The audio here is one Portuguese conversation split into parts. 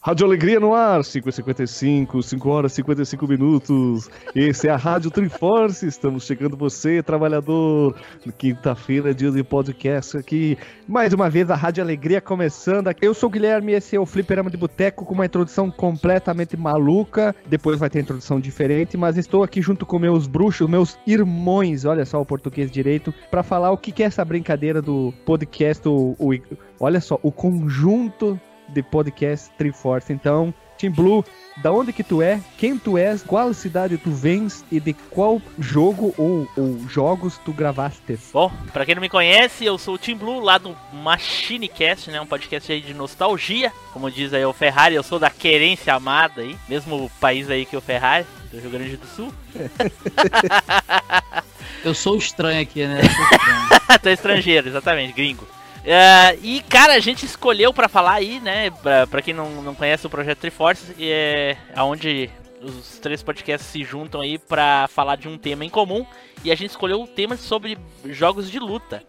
Rádio Alegria no ar, 5h55, 5 horas e 55 minutos. Esse é a Rádio Triforce. Estamos chegando você, trabalhador. Quinta-feira, dia de podcast aqui. Mais uma vez a Rádio Alegria começando. Eu sou o Guilherme, esse é o Fliperama de Boteco com uma introdução completamente maluca. Depois vai ter introdução diferente, mas estou aqui junto com meus bruxos, meus irmãos, olha só o português direito, para falar o que é essa brincadeira do podcast, o, o olha só, o conjunto de podcast Triforce. Então, Team Blue, da onde que tu é, quem tu és, qual cidade tu vens e de qual jogo ou, ou jogos tu gravaste? Bom, para quem não me conhece, eu sou o Team Blue lá do Machinecast, né, um podcast aí de nostalgia, como diz aí o Ferrari, eu sou da querência amada aí, mesmo país aí que o Ferrari, do Rio Grande do Sul. eu sou estranho aqui, né? tu é estrangeiro, exatamente, gringo. Uh, e, cara, a gente escolheu para falar aí, né? Pra, pra quem não, não conhece o Projeto Triforce, é onde os três podcasts se juntam aí para falar de um tema em comum. E a gente escolheu o tema sobre jogos de luta.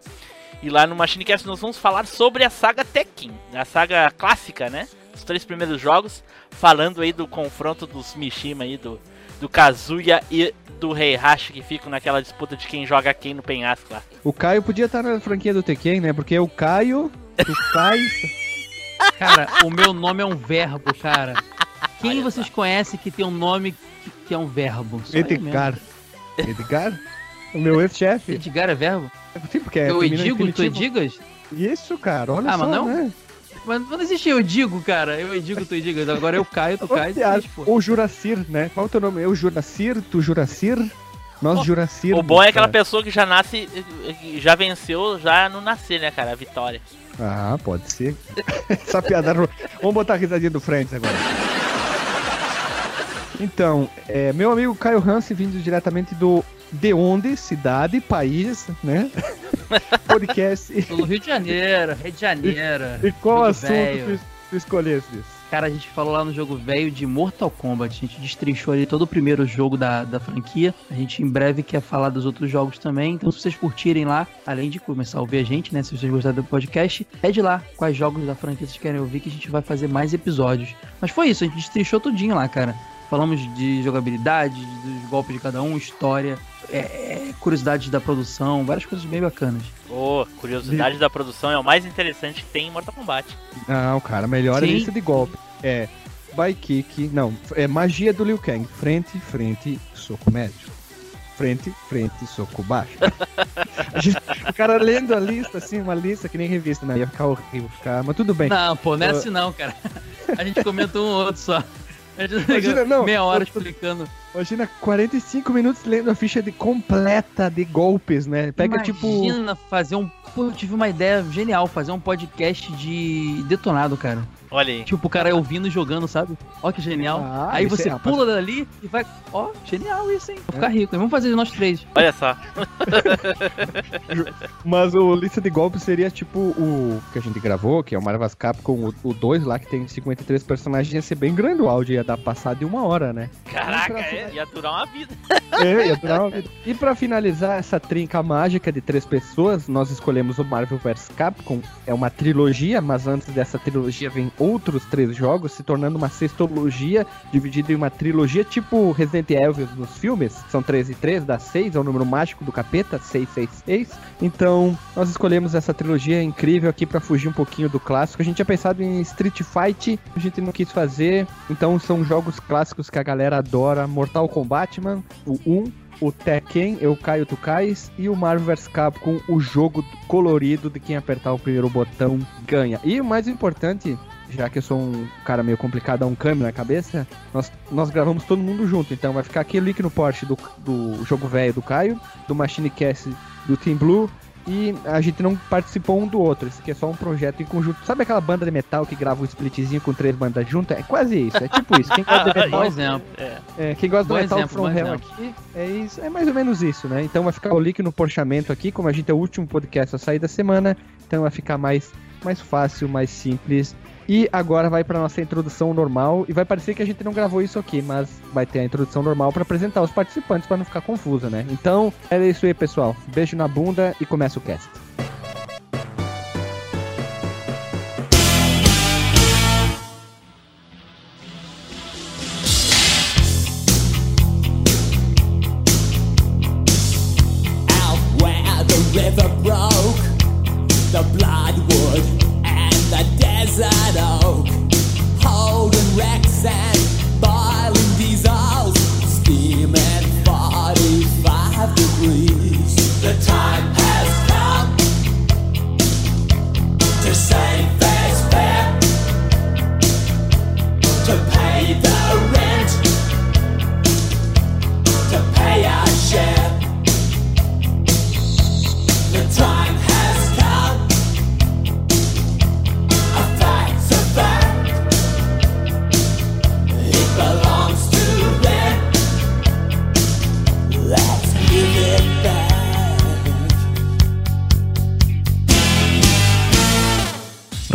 E lá no Machinecast nós vamos falar sobre a saga Tekken, a saga clássica, né? Os três primeiros jogos, falando aí do confronto dos Mishima aí, do, do Kazuya e do Heihachi que ficam naquela disputa de quem joga quem no penhasco lá. O Caio podia estar na franquia do Tekken, né? Porque é o Caio, o Caio... cara, o meu nome é um verbo, cara. Quem Olha vocês conhecem que tem um nome que, que é um verbo? Só Edgar. Edgar? O meu ex-chefe. Edgar é verbo? Sim, porque é Eu edigo, tu edigas? Isso, cara, olha ah, só, mas não? né? Mas não existe eu digo, cara. Eu digo, tu digas. Agora eu caio, tu cai. Ou Juracir, né? Qual é o teu nome? Eu Juracir, tu Juracir? Nós Juracir. O bom é aquela pessoa que já nasce, já venceu já no nascer, né, cara? A vitória. Ah, pode ser. Essa piada. Vamos botar a risadinha do Friends agora. Então, é, meu amigo Caio Hansen, vindo diretamente do De Onde, cidade, país, né? podcast. Do Rio de Janeiro, Rio de Janeiro. E, e qual assunto tu, tu escolhesse? Cara, a gente falou lá no jogo velho de Mortal Kombat. A gente destrinchou ali todo o primeiro jogo da, da franquia. A gente em breve quer falar dos outros jogos também. Então, se vocês curtirem lá, além de começar a ouvir a gente, né? Se vocês gostarem do podcast, pede lá quais jogos da franquia vocês querem ouvir, que a gente vai fazer mais episódios. Mas foi isso, a gente destrinchou tudinho lá, cara. Falamos de jogabilidade, dos golpes de cada um, história, é, é, curiosidades da produção, várias coisas bem bacanas. Ô, oh, curiosidade da produção é o mais interessante que tem em Mortal Kombat. Não, cara, melhor Sim. é lista de golpe. É by kick, não, é magia do Liu Kang. Frente, frente, soco médio. Frente, frente, soco baixo. gente, o cara lendo a lista, assim, uma lista que nem revista, né? Ia ficar horrível, ficar, mas tudo bem. Não, pô, não é assim não, cara. A gente comentou um outro só. Imagina, não, meia hora explicando. Imagina 45 minutos lendo a ficha de completa de golpes, né? Pega Imagina tipo. Imagina fazer um. Pô, eu tive uma ideia genial, fazer um podcast de detonado, cara. Olha aí. Tipo, o cara ouvindo jogando, sabe? Ó que genial. Ah, aí você é, pula dali e vai. Ó, genial isso, hein? Vou ficar é. rico. Vamos fazer nós três. Olha só. Mas o lista de golpes seria tipo o que a gente gravou, que é o Marvel's Capcom, o 2 lá, que tem 53 personagens, ia ser bem grande o áudio, ia dar passar de uma hora, né? Caraca, pra... é, ia durar uma vida. É, ia durar uma vida. E pra finalizar essa trinca mágica de três pessoas, nós escolhemos o Marvel vs Capcom. É uma trilogia, mas antes dessa trilogia vem outros três jogos, se tornando uma sextologia dividida em uma trilogia tipo Resident Evil nos filmes. São três e três, dá seis, é o número mágico do capeta, 666. Então, nós escolhemos essa trilogia incrível aqui para fugir um pouquinho do clássico. A gente tinha pensado em Street Fight, a gente não quis fazer. Então, são jogos clássicos que a galera adora. Mortal Kombat, Man, o 1, o Tekken, Eu Caio Tu Cais, e o Marvel vs Capcom, o jogo colorido de quem apertar o primeiro botão ganha. E o mais importante, já que eu sou um cara meio complicado, um câmbio na cabeça, nós, nós gravamos todo mundo junto. Então vai ficar aqui o link no Porsche do, do jogo velho do Caio, do Machine Cast do Team Blue. E a gente não participou um do outro. Isso aqui é só um projeto em conjunto. Sabe aquela banda de metal que grava um splitzinho com três bandas juntas? É quase isso. É tipo isso. Quem gosta de metal. exemplo. É. é. quem gosta bom do metal exemplo, from hell aqui, é isso. É mais ou menos isso, né? Então vai ficar o link no porchamento aqui. Como a gente é o último podcast a sair da semana, então vai ficar mais, mais fácil, mais simples e agora vai para nossa introdução normal. E vai parecer que a gente não gravou isso aqui, mas vai ter a introdução normal para apresentar os participantes para não ficar confuso, né? Então, é isso aí, pessoal. Beijo na bunda e começa o cast.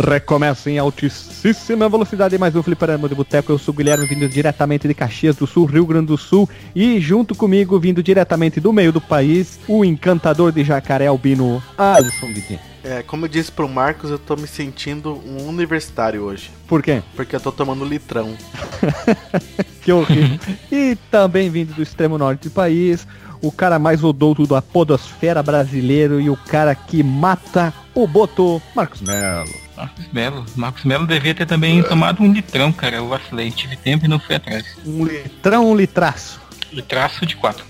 Recomeça em altíssima velocidade mais um Fliperama de Boteco. Eu sou o Guilherme, vindo diretamente de Caxias do Sul, Rio Grande do Sul. E junto comigo, vindo diretamente do meio do país, o encantador de jacaré albino, Alisson Guidin. É, como eu disse pro Marcos, eu tô me sentindo um universitário hoje. Por quê? Porque eu tô tomando litrão. Que horrível. e também vindo do extremo norte do país, o cara mais odouto da podosfera brasileiro e o cara que mata o Boto, Marcos Melo. Marcos Melo. Marcos Melo devia ter também tomado um litrão, cara. Eu vacilei, tive tempo e não fui atrás. Um litrão, um litraço. Litraço de quatro.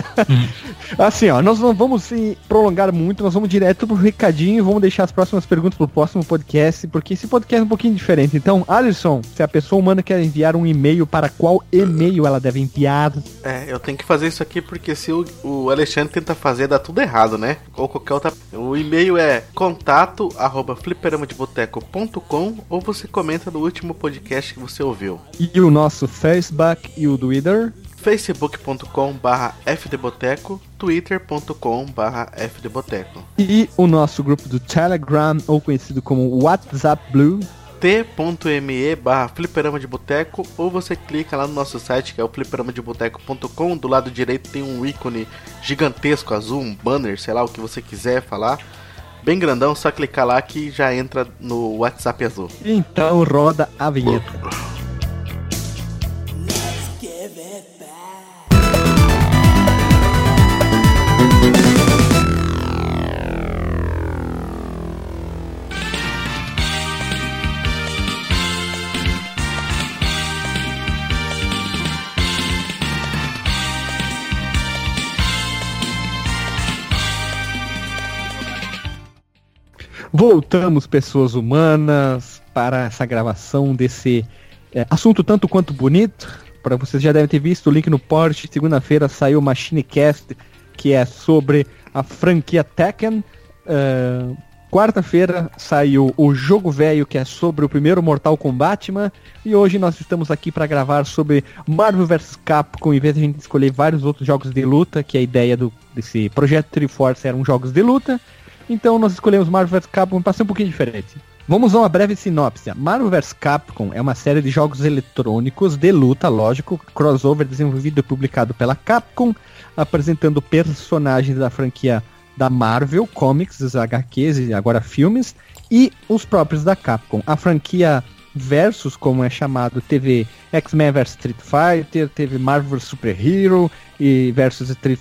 Assim, ó, nós não vamos se prolongar muito, nós vamos direto pro recadinho e vamos deixar as próximas perguntas pro próximo podcast, porque esse podcast é um pouquinho diferente. Então, Alisson, se a pessoa humana quer enviar um e-mail, para qual e-mail ela deve enviar? É, eu tenho que fazer isso aqui porque se o, o Alexandre tenta fazer, dá tudo errado, né? Ou qualquer outra. O e-mail é contato arroba fliperamadeboteco.com ou você comenta no último podcast que você ouviu. E o nosso Facebook e o Twitter. facebook.com barra fdboteco, twitter.com barra fdboteco. E o nosso grupo do Telegram, ou conhecido como WhatsApp Blue. t.me barra fliperama de boteco ou você clica lá no nosso site que é o fliperamadeboteco.com do lado direito tem um ícone gigantesco azul, um banner, sei lá o que você quiser falar bem grandão, só clicar lá que já entra no WhatsApp azul Então roda a vinheta. Voltamos, pessoas humanas, para essa gravação desse é, assunto tanto quanto bonito. Para vocês já devem ter visto o link no post. Segunda-feira saiu o Machinecast, que é sobre a franquia Tekken. É, Quarta-feira saiu o Jogo Velho, que é sobre o primeiro Mortal Kombat. E hoje nós estamos aqui para gravar sobre Marvel vs Capcom, em vez de a gente escolher vários outros jogos de luta, que a ideia do, desse projeto Triforce eram jogos de luta. Então nós escolhemos Marvel vs Capcom para ser um pouquinho diferente. Vamos a uma breve sinopse. Marvel vs Capcom é uma série de jogos eletrônicos de luta, lógico, crossover desenvolvido e publicado pela Capcom, apresentando personagens da franquia da Marvel, comics, os HQs e agora filmes, e os próprios da Capcom. A franquia Versus, como é chamado, teve X-Men vs Street Fighter, teve Marvel Super Hero e versus Street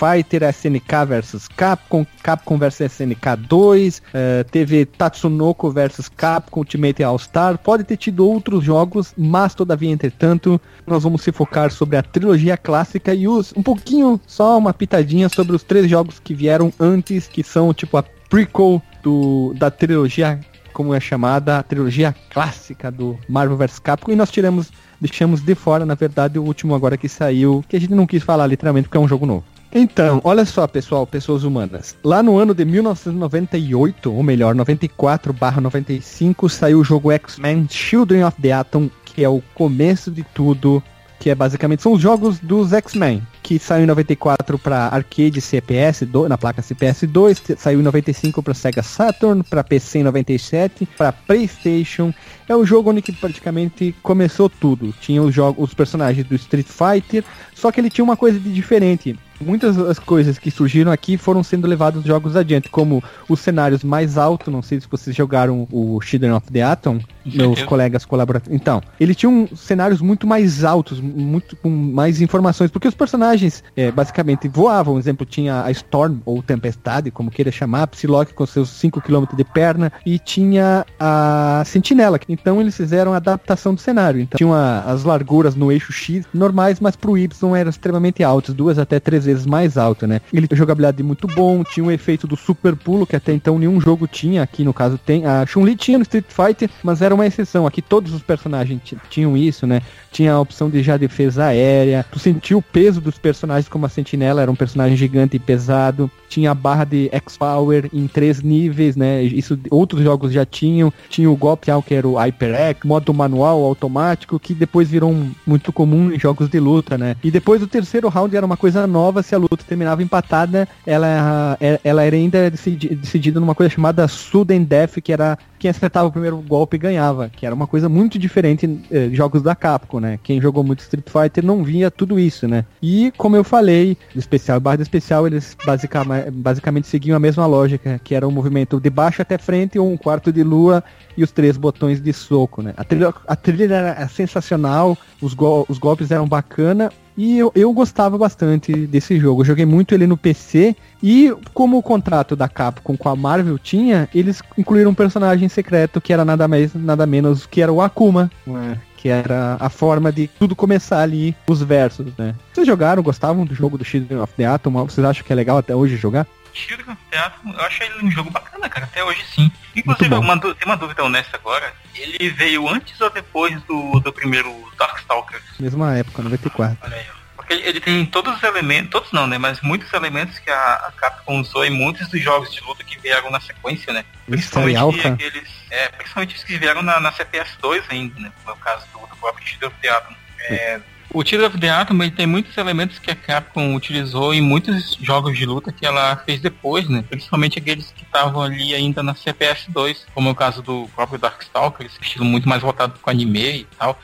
Fighter, SNK versus Capcom, Capcom versus SNK 2, eh, teve Tatsunoko versus Capcom Ultimate All-Star, pode ter tido outros jogos, mas todavia, entretanto, nós vamos se focar sobre a trilogia clássica e os um pouquinho, só uma pitadinha sobre os três jogos que vieram antes, que são tipo a prequel do, da trilogia, como é chamada, a trilogia clássica do Marvel vs Capcom, e nós tiramos, deixamos de fora, na verdade, o último agora que saiu, que a gente não quis falar literalmente porque é um jogo novo. Então, olha só, pessoal, pessoas humanas. Lá no ano de 1998, ou melhor, 94/95, saiu o jogo X-Men Children of the Atom, que é o começo de tudo, que é basicamente são os jogos dos X-Men, que saiu em 94 para arcade CPS, do, na placa CPS 2, saiu em 95 para Sega Saturn, para PC em 97, para PlayStation. É o jogo onde que praticamente começou tudo. Tinha os jogos, os personagens do Street Fighter, só que ele tinha uma coisa de diferente muitas das coisas que surgiram aqui foram sendo levadas jogos adiante, como os cenários mais altos, não sei se vocês jogaram o Children of the Atom, meus colegas colaboradores. Então, ele tinha um, cenários muito mais altos, muito com mais informações, porque os personagens é, basicamente voavam, por exemplo, tinha a Storm, ou Tempestade, como queira chamar, a Psylocke com seus 5 km de perna, e tinha a Sentinela, então eles fizeram a adaptação do cenário. Então, tinham a, as larguras no eixo X normais, mas pro Y eram extremamente altas, duas até três vezes mais alto, né? Ele tem jogabilidade muito bom, tinha um efeito do super pulo, que até então nenhum jogo tinha, aqui no caso tem. A Chun-Li tinha no Street Fighter, mas era uma exceção. Aqui todos os personagens ti- tinham isso, né? Tinha a opção de já defesa aérea. Tu sentia o peso dos personagens como a Sentinela, era um personagem gigante e pesado. Tinha a barra de X-Power em três níveis, né? Isso outros jogos já tinham. Tinha o golpe que era o Hyper X, modo manual, automático, que depois virou um- muito comum em jogos de luta, né? E depois o terceiro round era uma coisa nova, se a luta terminava empatada, ela, ela era ainda decidi- decidida numa coisa chamada Sudden Death, que era quem acertava o primeiro golpe ganhava, que era uma coisa muito diferente eh, de jogos da Capcom, né? Quem jogou muito Street Fighter não via tudo isso, né? E como eu falei, do especial e barra do especial, eles basicamente, basicamente seguiam a mesma lógica, que era um movimento de baixo até frente, um quarto de lua e os três botões de soco, né? A trilha, a trilha era sensacional, os, gol- os golpes eram bacana e eu, eu gostava bastante desse jogo. Eu joguei muito ele no PC e como o contrato da Capcom com a Marvel tinha, eles incluíram um personagem secreto que era nada mais, nada menos que era o Akuma, né? que era a forma de tudo começar ali, os versos, né? Vocês jogaram, gostavam do jogo do Children of the Atom? Vocês acham que é legal até hoje jogar? Children of the Atom, eu acho ele um jogo bacana, cara, até hoje sim. Inclusive, Muito bom. uma tem uma dúvida honesta agora. Ele veio antes ou depois do, do primeiro Darkstalkers? Mesma época, 94. Olha aí, ó. Ele, ele tem todos os elementos, todos não, né? Mas muitos elementos que a, a Capcom usou em muitos dos jogos de luta que vieram na sequência, né? Mystery Alpha. aqueles. É, principalmente os que vieram na, na CPS2 ainda, né? No caso do, do próprio Children of the Atom. É, o Children of the Atom ele tem muitos elementos que a Capcom utilizou em muitos jogos de luta que ela fez depois, né? Principalmente aqueles que estavam ali ainda na CPS2, como é o caso do próprio Darkstalkers, estilo muito mais voltado com anime e tal.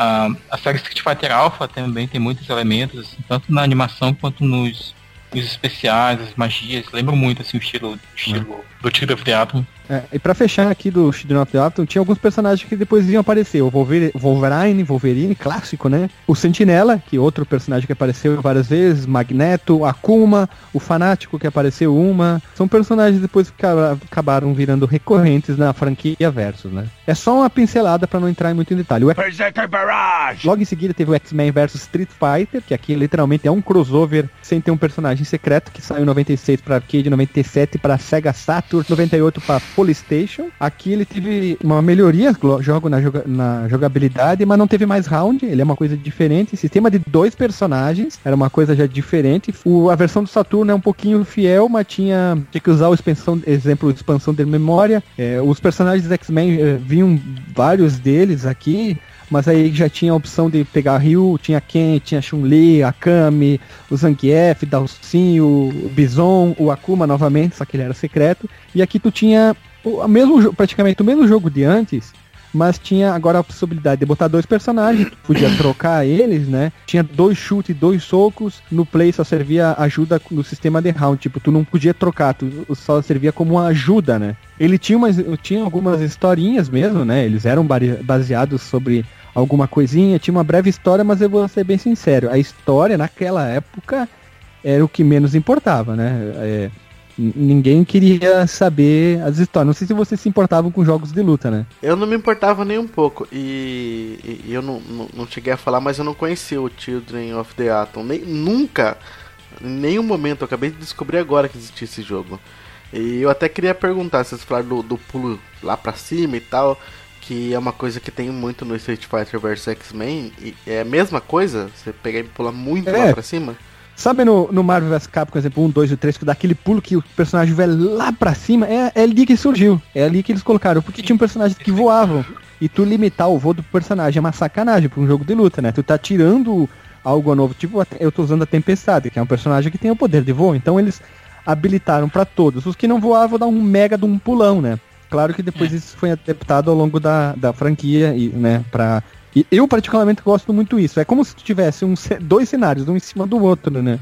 Ah, a série Street Fighter Alpha também tem muitos elementos, assim, tanto na animação quanto nos, nos especiais, as magias. Lembra muito assim, o estilo, o estilo do Children of the Atom. É, e pra fechar aqui do Children of the Atom, tinha alguns personagens que depois iam aparecer. O Wolver- Wolverine, Wolverine, clássico, né? O Sentinela, que é outro personagem que apareceu várias vezes, Magneto, Akuma, o Fanático, que apareceu uma. São personagens depois que aca- acabaram virando recorrentes na franquia Versus, né? É só uma pincelada pra não entrar em muito em detalhe. O Logo em seguida teve o X-Men vs Street Fighter, que aqui literalmente é um crossover sem ter um personagem secreto, que saiu em 96 para arcade, 97 para Sega Saturn, 98 para Polystation. Aqui ele teve uma melhoria, jogo na, joga- na jogabilidade, mas não teve mais round, ele é uma coisa diferente. Sistema de dois personagens, era uma coisa já diferente. O- a versão do Saturno é um pouquinho fiel, mas tinha, tinha que usar o expansão, exemplo, expansão de memória. É, os personagens X-Men eh, vinham vários deles aqui. Mas aí já tinha a opção de pegar Ryu, tinha Ken, tinha Chun-Li, Akami, o Zangief, Dalsin, o Bison, o Akuma novamente, só que ele era secreto. E aqui tu tinha o a mesmo, praticamente o mesmo jogo de antes, mas tinha agora a possibilidade de botar dois personagens, podia trocar eles, né? Tinha dois chutes, dois socos, no play só servia ajuda no sistema de round, tipo, tu não podia trocar, tu só servia como uma ajuda, né? Ele tinha, umas, tinha algumas historinhas mesmo, né? Eles eram baseados sobre alguma coisinha, tinha uma breve história, mas eu vou ser bem sincero, a história naquela época era o que menos importava, né? É, ninguém queria saber as histórias. Não sei se vocês se importavam com jogos de luta, né? Eu não me importava nem um pouco. E, e- e eu não, não, não cheguei a falar, mas eu não conhecia o Children of the Atom. Nem, nunca, em nenhum momento, eu acabei de descobrir agora que existia esse jogo. E eu até queria perguntar, vocês falaram do, do pulo lá pra cima e tal, que é uma coisa que tem muito no Street Fighter vs X-Men. e É a mesma coisa? Você pegar e pular muito É. lá pra cima? Sabe no, no Marvel vs Capcom, por exemplo, 1, 2 e 3, que dá aquele pulo que o personagem vai lá pra cima? É, é ali que surgiu. É ali que eles colocaram. Porque tinha personagens que voavam. E tu limitar o voo do personagem é uma sacanagem pra um jogo de luta, né? Tu tá tirando algo novo. Tipo, eu tô usando a Tempestade, que é um personagem que tem o poder de voo. Então eles habilitaram pra todos. Os que não voavam dão um mega de um pulão, né? Claro que depois isso foi adaptado ao longo da, da franquia e, né, pra... E eu particularmente gosto muito isso. É como se tivesse um, dois cenários, um em cima do outro, né?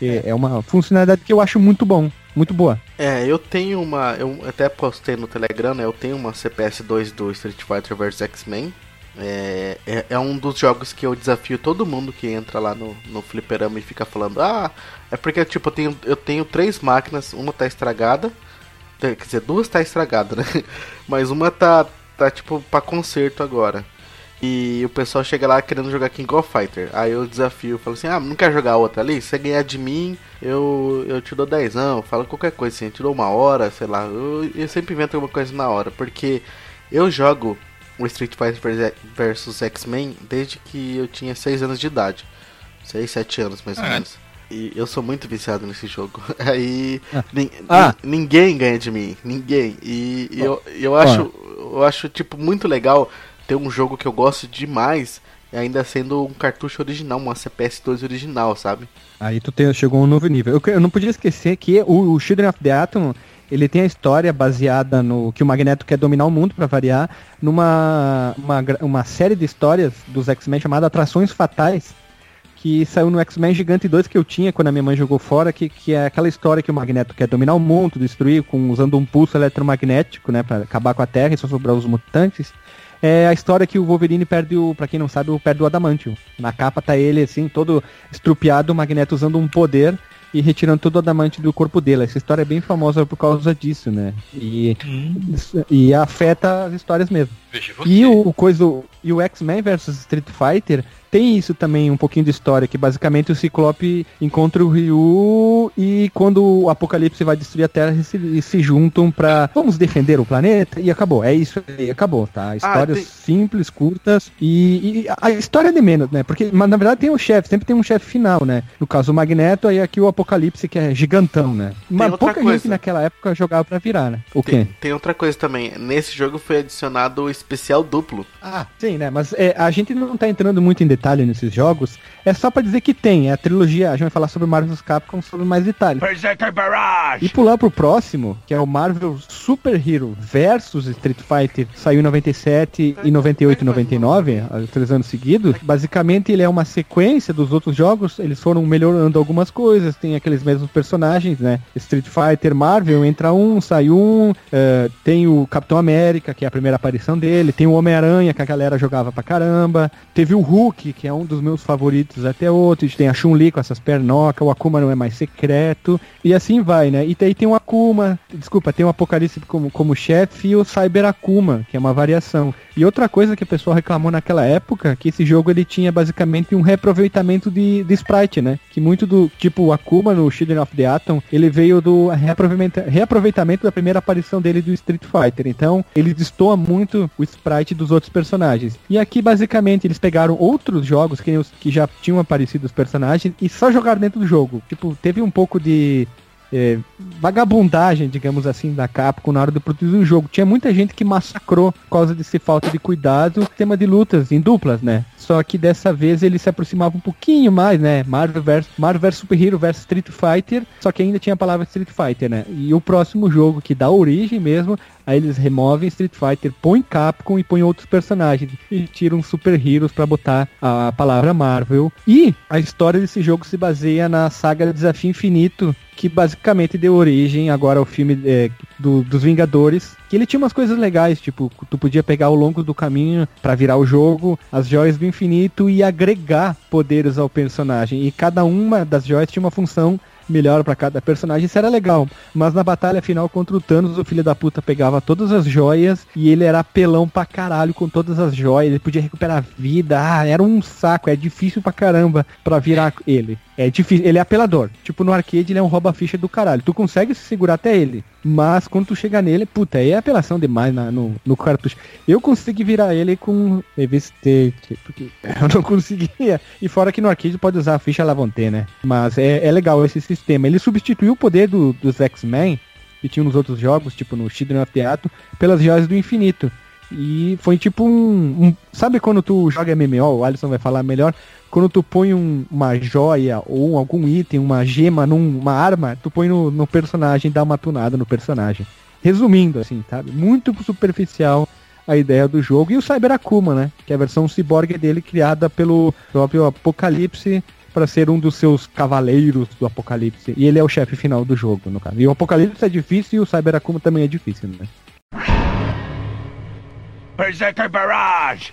É, é uma funcionalidade que eu acho muito bom, muito boa. É, eu tenho uma. Eu até postei no Telegram, né? Eu tenho uma CPS 2 do Street Fighter vs X-Men. É, é, é um dos jogos que eu desafio todo mundo que entra lá no, no fliperama e fica falando, ah, é porque tipo, eu tenho, eu tenho três máquinas, uma tá estragada, quer dizer, duas tá estragada, né? Mas uma tá, tá tipo pra conserto agora. E o pessoal chega lá querendo jogar King of Fighter. Aí eu desafio, falo assim: ah, não quer jogar outra ali? Se você ganhar de mim, eu, eu te dou dezão. Fala qualquer coisa assim, eu te dou uma hora, sei lá. Eu, eu sempre invento alguma coisa na hora. Porque eu jogo o Street Fighter vs X-Men desde que eu tinha 6 anos de idade. 6, 7 anos mais ou Ah. menos. E eu sou muito viciado nesse jogo. Aí nin- Ah. nin- ninguém ganha de mim. Ninguém. E, e eu, eu acho. Eu acho, tipo, muito legal ter um jogo que eu gosto demais. Ainda sendo um cartucho original, uma CPS2 original, sabe? Aí tu tem- chegou a um novo nível. Eu, eu não podia esquecer que o, o Children of the Atom, ele tem a história baseada no que o Magneto quer dominar o mundo, pra variar, numa uma, uma série de histórias dos X-Men chamada Atrações Fatais, que saiu no X-Men Gigante 2 que eu tinha quando a minha mãe jogou fora, que, que é aquela história que o Magneto quer dominar o mundo, destruir com, usando um pulso eletromagnético, né, pra acabar com a Terra e só sobrar os mutantes. É a história que o Wolverine perde o, pra quem não sabe, o perde o Adamantium. Na capa tá ele assim, todo estrupiado, o Magneto usando um poder e retirando todo o adamante do corpo dele. Essa história é bem famosa por causa disso, né? E, e afeta as histórias mesmo. E o, o coisa e o X-Men versus Street Fighter tem isso também, um pouquinho de história, que basicamente o Ciclope encontra o Ryu e quando o Apocalipse vai destruir a Terra, eles se, eles se juntam pra vamos defender o planeta e acabou. É isso aí, acabou, tá? Histórias tem- simples, curtas e, e a história é de menos, né? Porque, mas na verdade tem o chefe, sempre tem um chefe final, né? No caso o Magneto, aí aqui o Apocalipse que é gigantão, né? Mas outra pouca coisa. gente naquela época jogava pra virar, né? O quê? Tem, tem outra coisa também. Nesse jogo foi adicionado o especial duplo. Ah, sim, né? Mas é, a gente não tá entrando muito em detalhe nesses jogos. É só pra dizer que tem. É a trilogia. A gente vai falar sobre Marvel vs Capcom sobre mais detalhes. E pular pro próximo, que é o Marvel Super Hero versus Street Fighter, saiu em 97 e 98 e 99, há três anos seguidos. Basicamente ele é uma sequência dos outros jogos, eles foram melhorando algumas coisas, tem aqueles mesmos personagens, né? Street Fighter, Marvel, entra um, sai um, eh, tem o Capitão América, que é a primeira aparição dele, tem o Homem-Aranha, que a galera jogava pra caramba, teve o Hulk, que é um dos meus favoritos até outros, tem a Chun-Li com essas pernocas, o Akuma não é mais secreto, e assim vai, né? E daí tem o Akuma, desculpa, tem o Apocalipse como, como chefe e o Cyber Akuma, que é uma variação. E outra coisa que o pessoal reclamou naquela época, que esse jogo ele tinha basicamente um reaproveitamento de, de sprite, né? Que muito do, tipo, o Akuma no Children of the Atom, ele veio do reaproveitamento, reaproveitamento da primeira aparição dele do Street Fighter. Então, ele destoa muito o sprite dos outros personagens. E aqui, basicamente, eles pegaram outros jogos que, que já tinham aparecido os personagens e só jogaram dentro do jogo. Tipo, teve um pouco de é, vagabundagem, digamos assim, da Capcom na hora de produzir o jogo. Tinha muita gente que massacrou por causa desse falta de cuidado, tema de lutas em duplas, né? Só que dessa vez ele se aproximava um pouquinho mais, né? Marvel vs Marvel vs Super Hero vs Street Fighter, só que ainda tinha a palavra Street Fighter, né? E o próximo jogo que dá origem mesmo, aí eles removem Street Fighter, põem Capcom e põem outros personagens e tiram Super Heroes pra botar a palavra Marvel. E a história desse jogo se baseia na saga Desafio Infinito, que basicamente deu origem agora ao filme é, do- dos Vingadores, que ele tinha umas coisas legais, tipo, tu podia pegar ao longo do caminho pra virar o jogo as joias do infinito e agregar poderes ao personagem. E cada uma das joias tinha uma função melhor pra cada personagem, isso era legal. Mas na batalha final contra o Thanos, o filho da puta pegava todas as joias e ele era apelão pra caralho com todas as joias, ele podia recuperar vida, ah, era um saco, é difícil pra caramba pra virar ele. É difícil, ele é apelador. Tipo, no arcade ele é um rouba-ficha do caralho. Tu consegue se segurar até ele. Mas quando tu chega nele, puta, aí é apelação demais na- no, no cartucho. Eu consegui virar ele com Revestate, porque eu não conseguia. E fora que no arcade pode usar a ficha Lavonte, né? Mas é, é legal esse sistema. Ele substituiu o poder do- dos X-Men, que tinham nos outros jogos, tipo no Children of the Atom, pelas joias do infinito. E foi tipo um, um- Sabe quando tu joga MMO, o Alisson vai falar melhor, quando tu põe um- uma joia ou algum item, uma gema numa arma, tu põe no, no personagem, dá uma tunada no personagem. Resumindo, assim, sabe? Muito superficial a ideia do jogo. E o Cyber Akuma, né? Que é a versão cyborg dele criada pelo próprio Apocalipse para ser um dos seus cavaleiros do Apocalipse. E ele é o chefe final do jogo, no caso. E o Apocalipse é difícil e o Cyber Akuma também é difícil, né?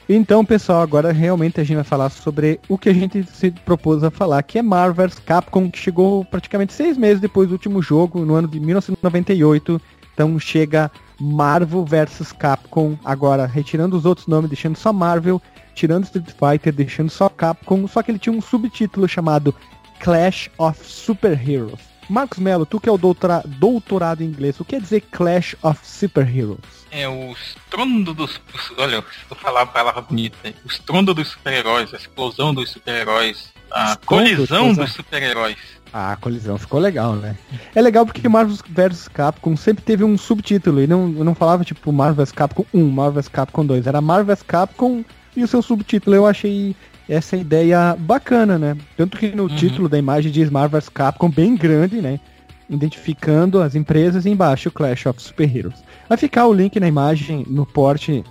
Então, pessoal, agora realmente a gente vai falar sobre o que a gente se propôs a falar, que é Marvel vs Capcom, que chegou praticamente seis meses depois do último jogo, no ano de 1998. Então chega Marvel vs Capcom, agora retirando os outros nomes, deixando só Marvel, tirando Street Fighter, deixando só Capcom, só que ele tinha um subtítulo chamado Clash of Superheroes. Marcos Melo, tu que é o doutora- doutorado em inglês, o que quer dizer Clash of Superheroes? É o estrondo dos. os- Olha, vou falar a palavra bonita. aí. O estrondo dos super-heróis, a explosão dos super-heróis, a colisão dos super-heróis. Ah, a colisão ficou legal, né? É legal porque Marvel vs Capcom sempre teve um subtítulo e não, não falava tipo Marvel vs Capcom 1, Marvel vs Capcom 2, era Marvel vs Capcom e o seu subtítulo. Eu achei essa ideia bacana, né? Tanto que no Uhum. título da imagem diz Marvel vs Capcom bem grande, né? Identificando as empresas e embaixo Clash of Superheroes. Vai ficar o link na imagem, no porte,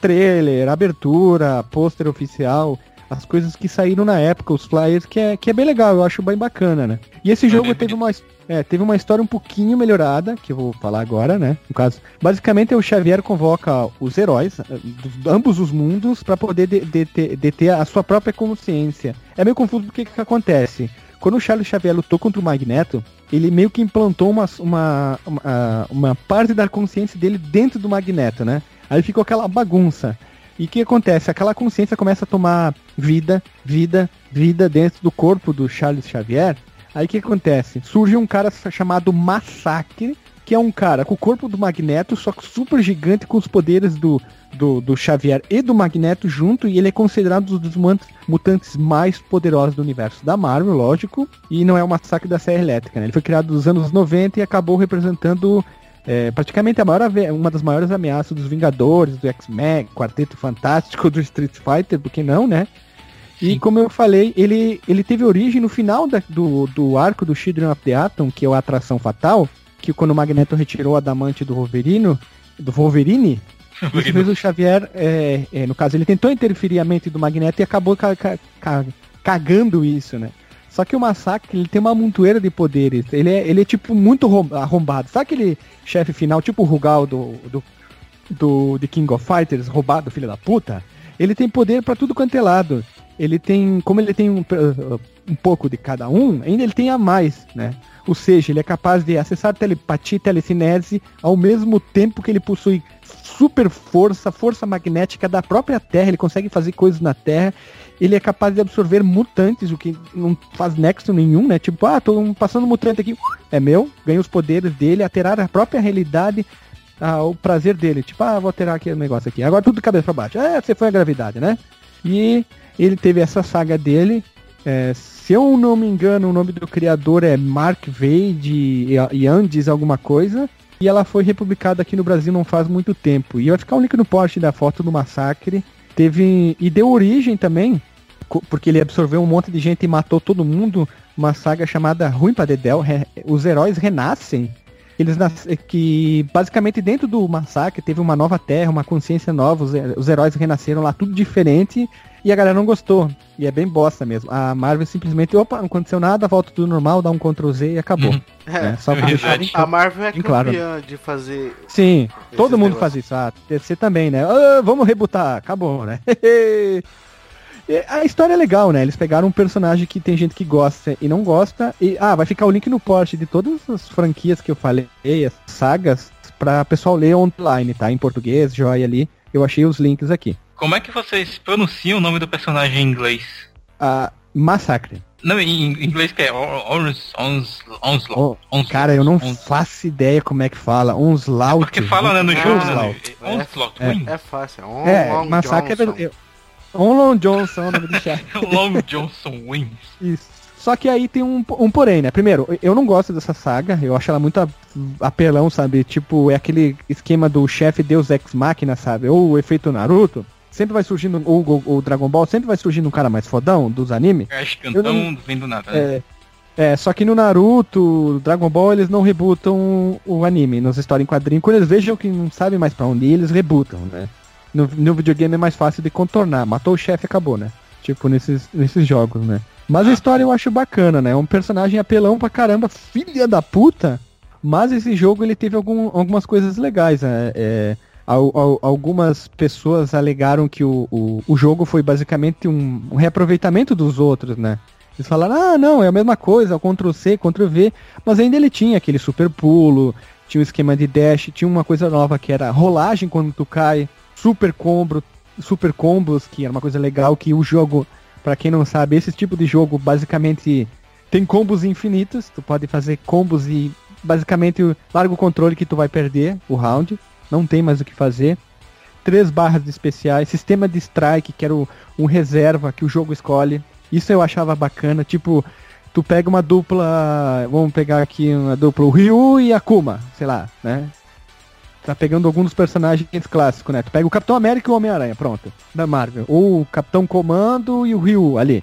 trailer, abertura, pôster oficial, as coisas que saíram na época, os flyers, que é, que é bem legal, eu acho bem bacana, né? E esse É jogo teve uma, é, teve uma história um pouquinho melhorada, que eu vou falar agora, né? No caso, basicamente o Xavier convoca os heróis, eh, de ambos os mundos, para poder de- de- de- deter a sua própria consciência. É meio confuso porque que, que acontece. Quando o Charles Xavier lutou contra o Magneto, ele meio que implantou uma, uma, uma, ah, uma parte da consciência dele dentro do Magneto, né? Aí ficou aquela bagunça. E o que acontece? Aquela consciência começa a tomar vida, vida, vida dentro do corpo do Charles Xavier. Aí o que acontece? Surge um cara chamado Massacre, que é um cara com o corpo do Magneto, só que super gigante com os poderes do, do, do Xavier e do Magneto junto, e ele é considerado um dos mutantes, mais poderosos do universo da Marvel, lógico, e não é o Massacre da Serra Elétrica, né? Ele foi criado nos anos 90 e acabou representando é, praticamente a maior, uma das maiores ameaças dos Vingadores, do X-Men, Quarteto Fantástico, do Street Fighter, por que não, né? E Sim. como eu falei, ele, ele teve origem no final da- do, do arco do Children of the Atom, que é o Atração Fatal, que quando o Magneto retirou o adamante do Wolverine, do Wolverine, isso fez o Xavier, é, é, no caso, ele tentou interferir a mente do Magneto e acabou ca- ca- ca- cagando isso, né? Só que o Massacre, ele tem uma montoeira de poderes. Ele é, ele é tipo muito rom- arrombado. Sabe aquele chefe final, tipo o Rugal do, do, do The King of Fighters, roubado, filho da puta? Ele tem poder pra tudo quanto é lado. Ele tem, como ele tem um, uh, um pouco de cada um, ainda ele tem a mais, né? Ou seja, ele é capaz de acessar telepatia e telecinese ao mesmo tempo que ele possui super força, força magnética da própria Terra, ele consegue fazer coisas na Terra, ele é capaz de absorver mutantes, o que não faz nexo nenhum, né? Tipo, ah, tô passando um mutante aqui, é meu, ganha os poderes dele, alterar a própria realidade ao prazer dele. Tipo, ah, vou alterar aqui o negócio aqui. Agora tudo de cabeça pra baixo. É, você foi a gravidade, né? E ele teve essa saga dele. é, se eu não me engano, o nome do criador é Mark Vade Yandes alguma coisa. E ela foi republicada aqui no Brasil não faz muito tempo. E vai ficar o link no post da foto do massacre. Teve. E deu origem também, porque ele absorveu um monte de gente e matou todo mundo. Uma saga chamada Ruim pra Dedel. Os heróis renascem. Eles nas... que basicamente dentro do massacre teve uma nova terra, uma consciência nova, os, he- os heróis renasceram lá, tudo diferente, e a galera não gostou. E é bem bosta mesmo. A Marvel simplesmente, opa, não aconteceu nada, volta tudo normal, dá um Ctrl Z e acabou. Uhum. É, né? Só pra é deixar verdade. bem a Marvel é Bem claro. de fazer. Sim, todo mundo negócios. faz isso. Ah, DC também, né? Ah, vamos rebutar, acabou, né? E A história é legal, né? Eles pegaram um personagem que tem gente que gosta e não gosta. E, ah, vai ficar o link no post de todas as franquias que eu falei, as sagas, pra pessoal ler online, tá? Em português, joia ali. Eu achei os links aqui. Como é que vocês pronunciam o nome do personagem em inglês? Ah, Massacre. Não, em inglês que é Ons, Ons, Onslaught. Oh, Onslaught, cara, eu não Onslaught. faço ideia como é que fala. Uns laut. Porque fala né, no jogo, né? Onslaught. Onslaught, É. Win. É fácil. É, On É, Long Massacre Johnson. é. Onlon Johnson, é o nome do chefe. Long Johnson Wins. Isso. Só que aí tem um, um porém, né? Primeiro, eu não gosto dessa saga, eu acho ela muito apelão, sabe? Tipo, é aquele esquema do chefe Deus Ex Machina, sabe? Ou o efeito Naruto. Sempre vai surgindo, ou ou Dragon Ball, sempre vai surgindo um cara mais fodão dos animes. Eu cantão não- vendo nada. né? É, é, só que no Naruto, Dragon Ball, eles não rebutam o anime nas histórias em quadrinho. Quando eles vejam que não sabem mais pra onde ir, eles rebutam, né? No, no videogame é mais fácil de contornar. Matou o chefe acabou, né? Tipo, nesses, nesses jogos, né? Mas a história eu acho bacana, né? É um personagem apelão pra caramba, filha da puta. Mas esse jogo ele teve algum- algumas coisas legais, né? É, al- al- algumas pessoas alegaram que o, o, o jogo foi basicamente um, um reaproveitamento dos outros, né? Eles falaram, ah, não, é a mesma coisa, Ctrl C, Ctrl V, mas ainda ele tinha aquele super pulo, tinha um esquema de dash, tinha uma coisa nova que era rolagem quando tu cai, super combo, super combos, que era uma coisa legal que o jogo, pra quem não sabe, esse tipo de jogo basicamente tem combos infinitos, tu pode fazer combos e basicamente larga o controle que tu vai perder o round, não tem mais o que fazer. Três barras de especiais, sistema de strike, que era o- um reserva que o jogo escolhe. Isso eu achava bacana, tipo, tu pega uma dupla, vamos pegar aqui uma dupla, o Ryu e a Kuma, sei lá, né? Tá pegando algum dos personagens clássicos, né? Tu pega o Capitão América e o Homem-Aranha, pronto, da Marvel. Ou o Capitão Comando e o Ryu ali.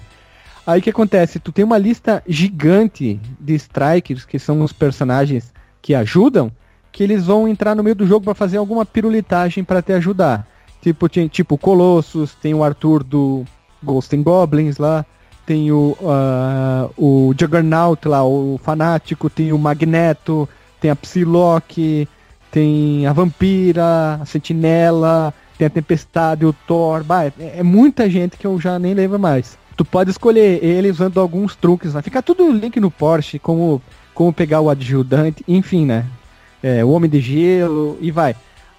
Aí o que acontece? Tu tem uma lista gigante de strikers, que são os personagens que ajudam, que eles vão entrar no meio do jogo pra fazer alguma pirulitagem pra te ajudar. Tipo, tinha, tipo Colossus, tem o Arthur do Ghost and Goblins lá, tem o, ah, o Juggernaut lá, o Fanático, tem o Magneto, tem a Psylocke, tem a Vampira, a Sentinela, tem a Tempestade, o Thor, bah, é, é muita gente que eu já nem lembro mais. Tu pode escolher ele usando alguns truques, vai ficar tudo link no Porsche, como, como pegar o adjudante, enfim, né? É, o Homem de Gelo e vai.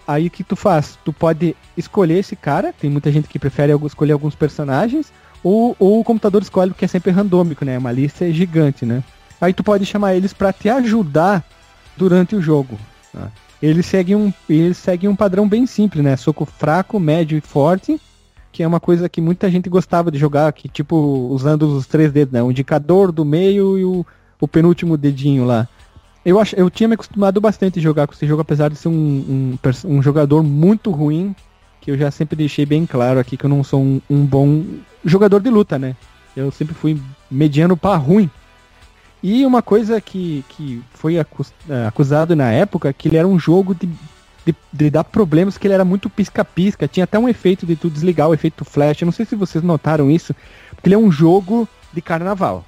Aí o que tu faz? Tu pode escolher esse cara, tem muita gente que prefere escolher alguns personagens, ou, ou o computador escolhe porque é sempre randômico, né? Uma lista é gigante, né? Aí tu pode chamar eles pra te ajudar durante o jogo. tá? Eles seguem um, eles seguem um padrão bem simples, né? Soco fraco, médio e forte, que é uma coisa que muita gente gostava de jogar, que tipo, usando os três dedos, né? O indicador do meio e o, o penúltimo dedinho lá. Eu, ach, eu tinha me acostumado bastante a jogar com esse jogo, apesar de ser um, um, um jogador muito ruim, que eu já sempre deixei bem claro aqui que eu não sou um, um bom jogador de luta, né? Eu sempre fui mediano para ruim. E uma coisa que, que foi eh, acusado na época, que ele era um jogo de, de, de dar problemas, que ele era muito pisca-pisca. Tinha até um efeito de tu desligar o efeito flash. Eu não sei se vocês notaram isso, porque ele é um jogo de carnaval.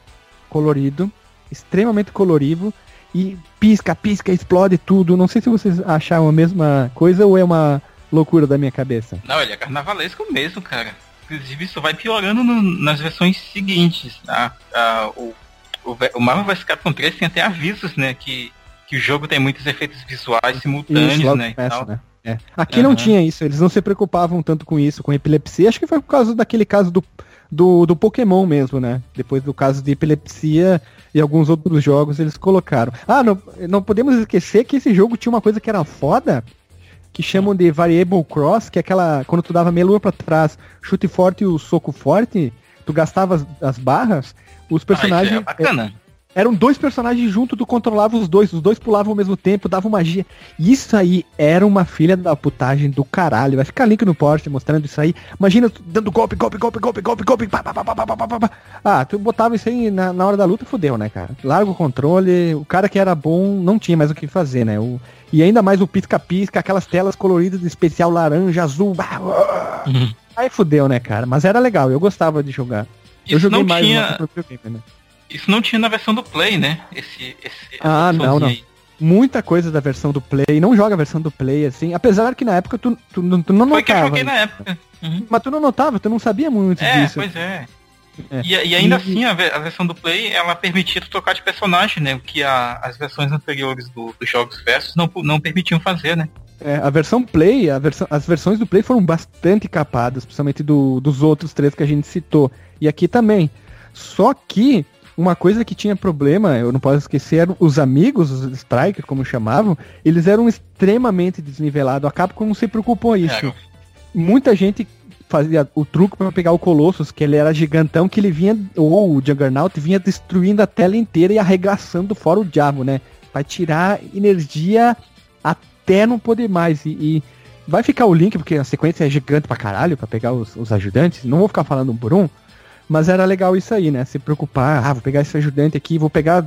Colorido, extremamente colorido. E pisca, pisca, explode tudo. Não sei se vocês acharam a mesma coisa ou é uma loucura da minha cabeça. Não, ele é carnavalesco mesmo, cara. Inclusive, isso vai piorando no- nas versões seguintes. A, a- o, o, o Marvel vs Capcom 3 tem até avisos, né? Que, que o jogo tem muitos efeitos visuais simultâneos, Isso, né? começa, né? É. Aqui não Aham. tinha isso, eles não se preocupavam tanto com isso, com epilepsia. Acho que foi por causa daquele caso do, do, do Pokémon mesmo, né? Depois do caso de epilepsia e alguns outros jogos eles colocaram. Ah, não, não podemos esquecer que esse jogo tinha uma coisa que era foda, que chamam de Variable Cross, que é aquela. Quando tu dava meia lua pra trás, chute forte e o soco forte, tu gastava as, as barras, os Ah, isso personagens. é bacana. Eram dois personagens juntos, tu controlava os dois, os dois pulavam ao mesmo tempo, davam magia. Isso aí era uma filha da putagem do caralho. Vai ficar link no post mostrando isso aí. Imagina dando golpe, golpe, golpe, golpe, golpe, golpe. Pá, pá, pá, pá, pá, pá, pá. Ah, tu botava isso aí na, na hora da luta, fodeu, né, cara? Larga o controle, o cara que era bom não tinha mais o que fazer, né? O, e ainda mais o pisca-pisca, aquelas telas coloridas de especial laranja, azul. bah, ah. Uhum. Aí fodeu, né, cara? Mas era legal, eu gostava de jogar. Eu Isso joguei não tinha. né? Isso não tinha na versão do Play, né? Esse, esse, Ah, não, não. aí. muita coisa da versão do Play, não joga a versão do Play, assim, apesar que na época tu, tu, não- tu não Foi que eu notava. joguei na época. Uhum. Mas tu não notava, tu não sabia muito É, disso. pois é. É. E, e ainda E- assim, a, a versão do Play, ela permitia tu trocar de personagem, né? O que a- as versões anteriores do- dos jogos versus não, não permitiam fazer, né? É, a versão Play, a versão, as versões do Play foram bastante capadas, principalmente do- dos outros três que a gente citou. E aqui também. Só que uma coisa que tinha problema, eu não posso esquecer, eram os amigos, os Strikers, como chamavam, eles eram extremamente desnivelados. A Capcom não se preocupou isso. Era. muita gente fazia o truque para pegar o Colossus, que ele era gigantão, que ele vinha, ou o Juggernaut, vinha destruindo a tela inteira e arregaçando fora o diabo, né? Vai tirar energia até não poder mais. E, e vai ficar o link, porque a sequência é gigante pra caralho, pra pegar os, os ajudantes. Não vou ficar falando um por um, mas era legal isso aí, né? Se preocupar, ah, vou pegar esse ajudante aqui, vou pegar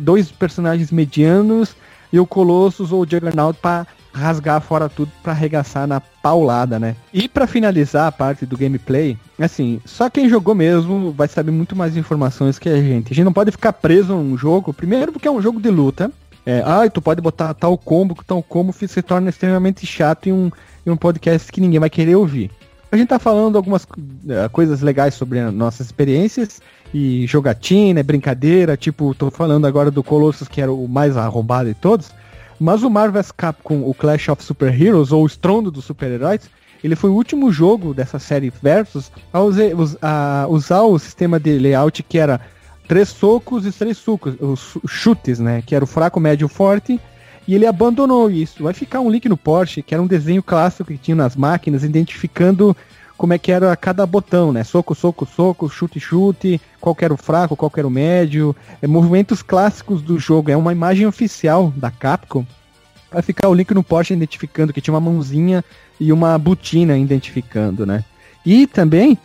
dois personagens medianos e o Colossus ou o Juggernaut pra rasgar fora tudo pra arregaçar na paulada, né? E pra finalizar a parte do gameplay, assim, só quem jogou mesmo vai saber muito mais informações que a gente. A gente não pode ficar preso num jogo, primeiro porque é um jogo de luta. É, ah, tu pode botar tal combo, que tal combo se torna extremamente chato em um, em um podcast que ninguém vai querer ouvir. A gente tá falando algumas eh, coisas legais sobre as nossas experiências e jogatina, brincadeira, tipo, tô falando agora do Colossus, que era o mais arrombado de todos, Mas o Marvel vs Capcom, o Clash of Super Heroes, ou o Estrondo dos Super-Heróis, ele foi o último jogo dessa série Versus a usar o sistema de layout que era três socos e três sucos, os chu- chutes, né? Que era o fraco, médio forte. E ele abandonou isso. Vai ficar um link no Porsche, que era um desenho clássico que tinha nas máquinas, identificando como é que era cada botão, né? Soco, soco, soco, chute, chute, qual era o fraco, qual era o médio. É, movimentos clássicos do jogo. É uma imagem oficial da Capcom. Vai ficar o link no Porsche identificando que tinha uma mãozinha e uma botina identificando, né? E também,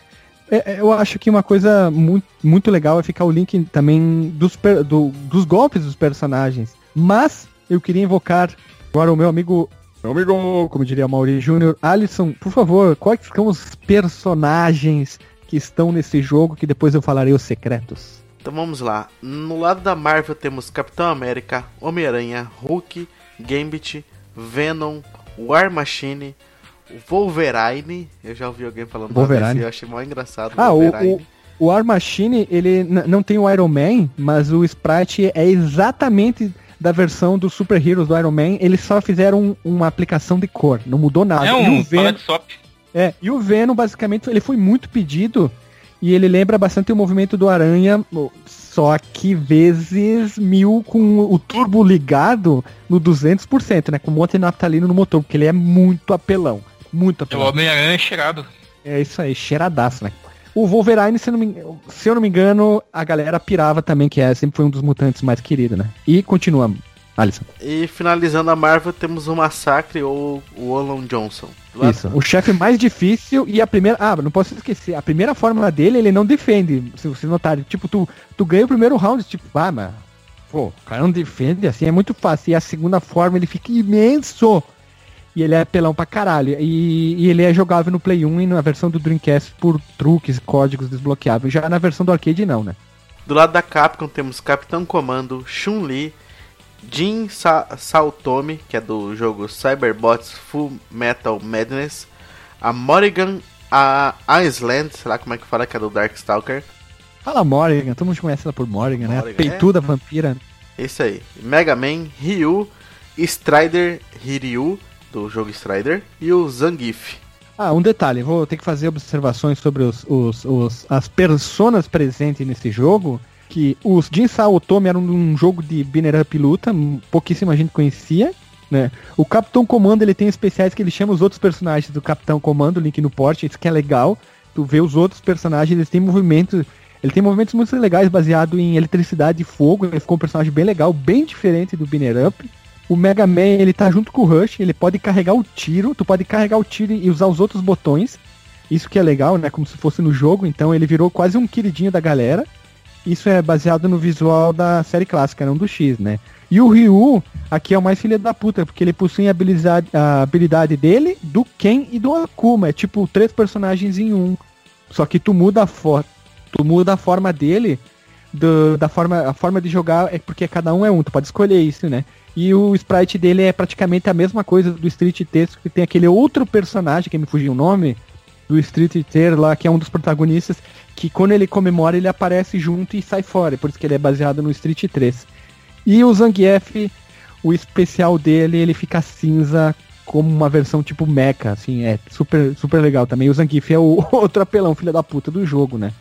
eu acho que uma coisa muito, muito legal é ficar o link também dos, do- dos golpes dos personagens. Mas eu queria invocar agora o meu amigo, meu amigo, como diria Mauri Júnior, Alisson, por favor, quais são os personagens que estão nesse jogo que depois eu falarei os secretos? Então vamos lá. No lado da Marvel temos Capitão América, Homem-Aranha, Hulk, Gambit, Venom, War Machine, Wolverine. Eu já ouvi alguém falando Wolverine. desse, eu achei mó engraçado. Ah, o, Wolverine. o, o War Machine, ele não tem o Iron Man, mas o sprite é exatamente da versão dos Super Heroes do Iron Man. Eles só fizeram um- uma aplicação de cor, não mudou nada. É e, um o Venom, é, e o Venom, basicamente, ele foi muito pedido e ele lembra bastante o movimento do Aranha, só que vezes mil com o turbo ligado no 200%, né? Com um monte de naftalina no motor, porque ele é muito apelão. Muito É o apelão. Homem-Aranha cheirado. É isso aí, cheiradaço, né? O Wolverine, se eu, não me, se eu não me engano, a galera pirava também, que é, sempre foi um dos mutantes mais queridos, né? E continua, Alisson. E finalizando a Marvel temos o Massacre ou o Olon Johnson. Isso. O chefe mais difícil e a primeira. Ah, não posso esquecer. A primeira fórmula dele, ele não defende. Se vocês notarem. Tipo, tu, tu ganha o primeiro round, tipo, ah, mas. Pô, o cara não defende assim, é muito fácil. E a segunda forma, ele fica imenso. E ele é pelão pra caralho. E, e ele é jogável no Play 1 e na versão do Dreamcast por truques, códigos desbloqueáveis. Já na versão do arcade, não, né? Do lado da Capcom temos Capitão Comando, Chun-Li, Jin Sa Saotome, que é do jogo Cyberbots Full Metal Madness, a Morrigan, a Iceland, sei lá como é que fala, que é do Darkstalker, Fala Morrigan, todo mundo conhece ela por Morrigan, né? Morrigan, Peituda vampira. isso aí, Mega Man, Ryu, Strider Hiryu, do jogo Strider, e o Zangief. Ah, um detalhe, vou ter que fazer observações sobre os, os, os- as personas presentes nesse jogo. Que os Jin Sao Otome eram um jogo de binner up luta, pouquíssima gente conhecia. Né? O Capitão Comando ele tem especiais que ele chama os outros personagens do Capitão Comando, link no porte, isso que é legal. Tu vê os outros personagens, eles têm movimentos. Ele tem movimentos muito legais baseado em eletricidade e fogo. Ele ficou um personagem bem legal, bem diferente do Binner Up. O Mega Man, ele tá junto com o Rush, ele pode carregar o tiro, tu pode carregar o tiro e usar os outros botões. Isso que é legal, né? Como se fosse no jogo, então ele virou quase um queridinho da galera. Isso é baseado no visual da série clássica, não do X, né? E o Ryu, aqui é o mais filho da puta, porque ele possui a habilidade, a habilidade dele, do Ken e do Akuma. É tipo três personagens em um. Só que tu muda a foto. Tu muda a forma dele, do- da forma, a forma de jogar é porque cada um é um, tu pode escolher isso, né? E o sprite dele é praticamente a mesma coisa do Street Texto, que tem aquele outro personagem, que me fugiu o nome, do Street Ter lá, que é um dos protagonistas, que quando ele comemora, ele aparece junto e sai fora, por isso que ele é baseado no Street 3. E o Zangief, o especial dele, ele fica cinza como uma versão tipo mecha, assim, é super, super legal também. O Zangief é o outro apelão, filho da puta do jogo, né?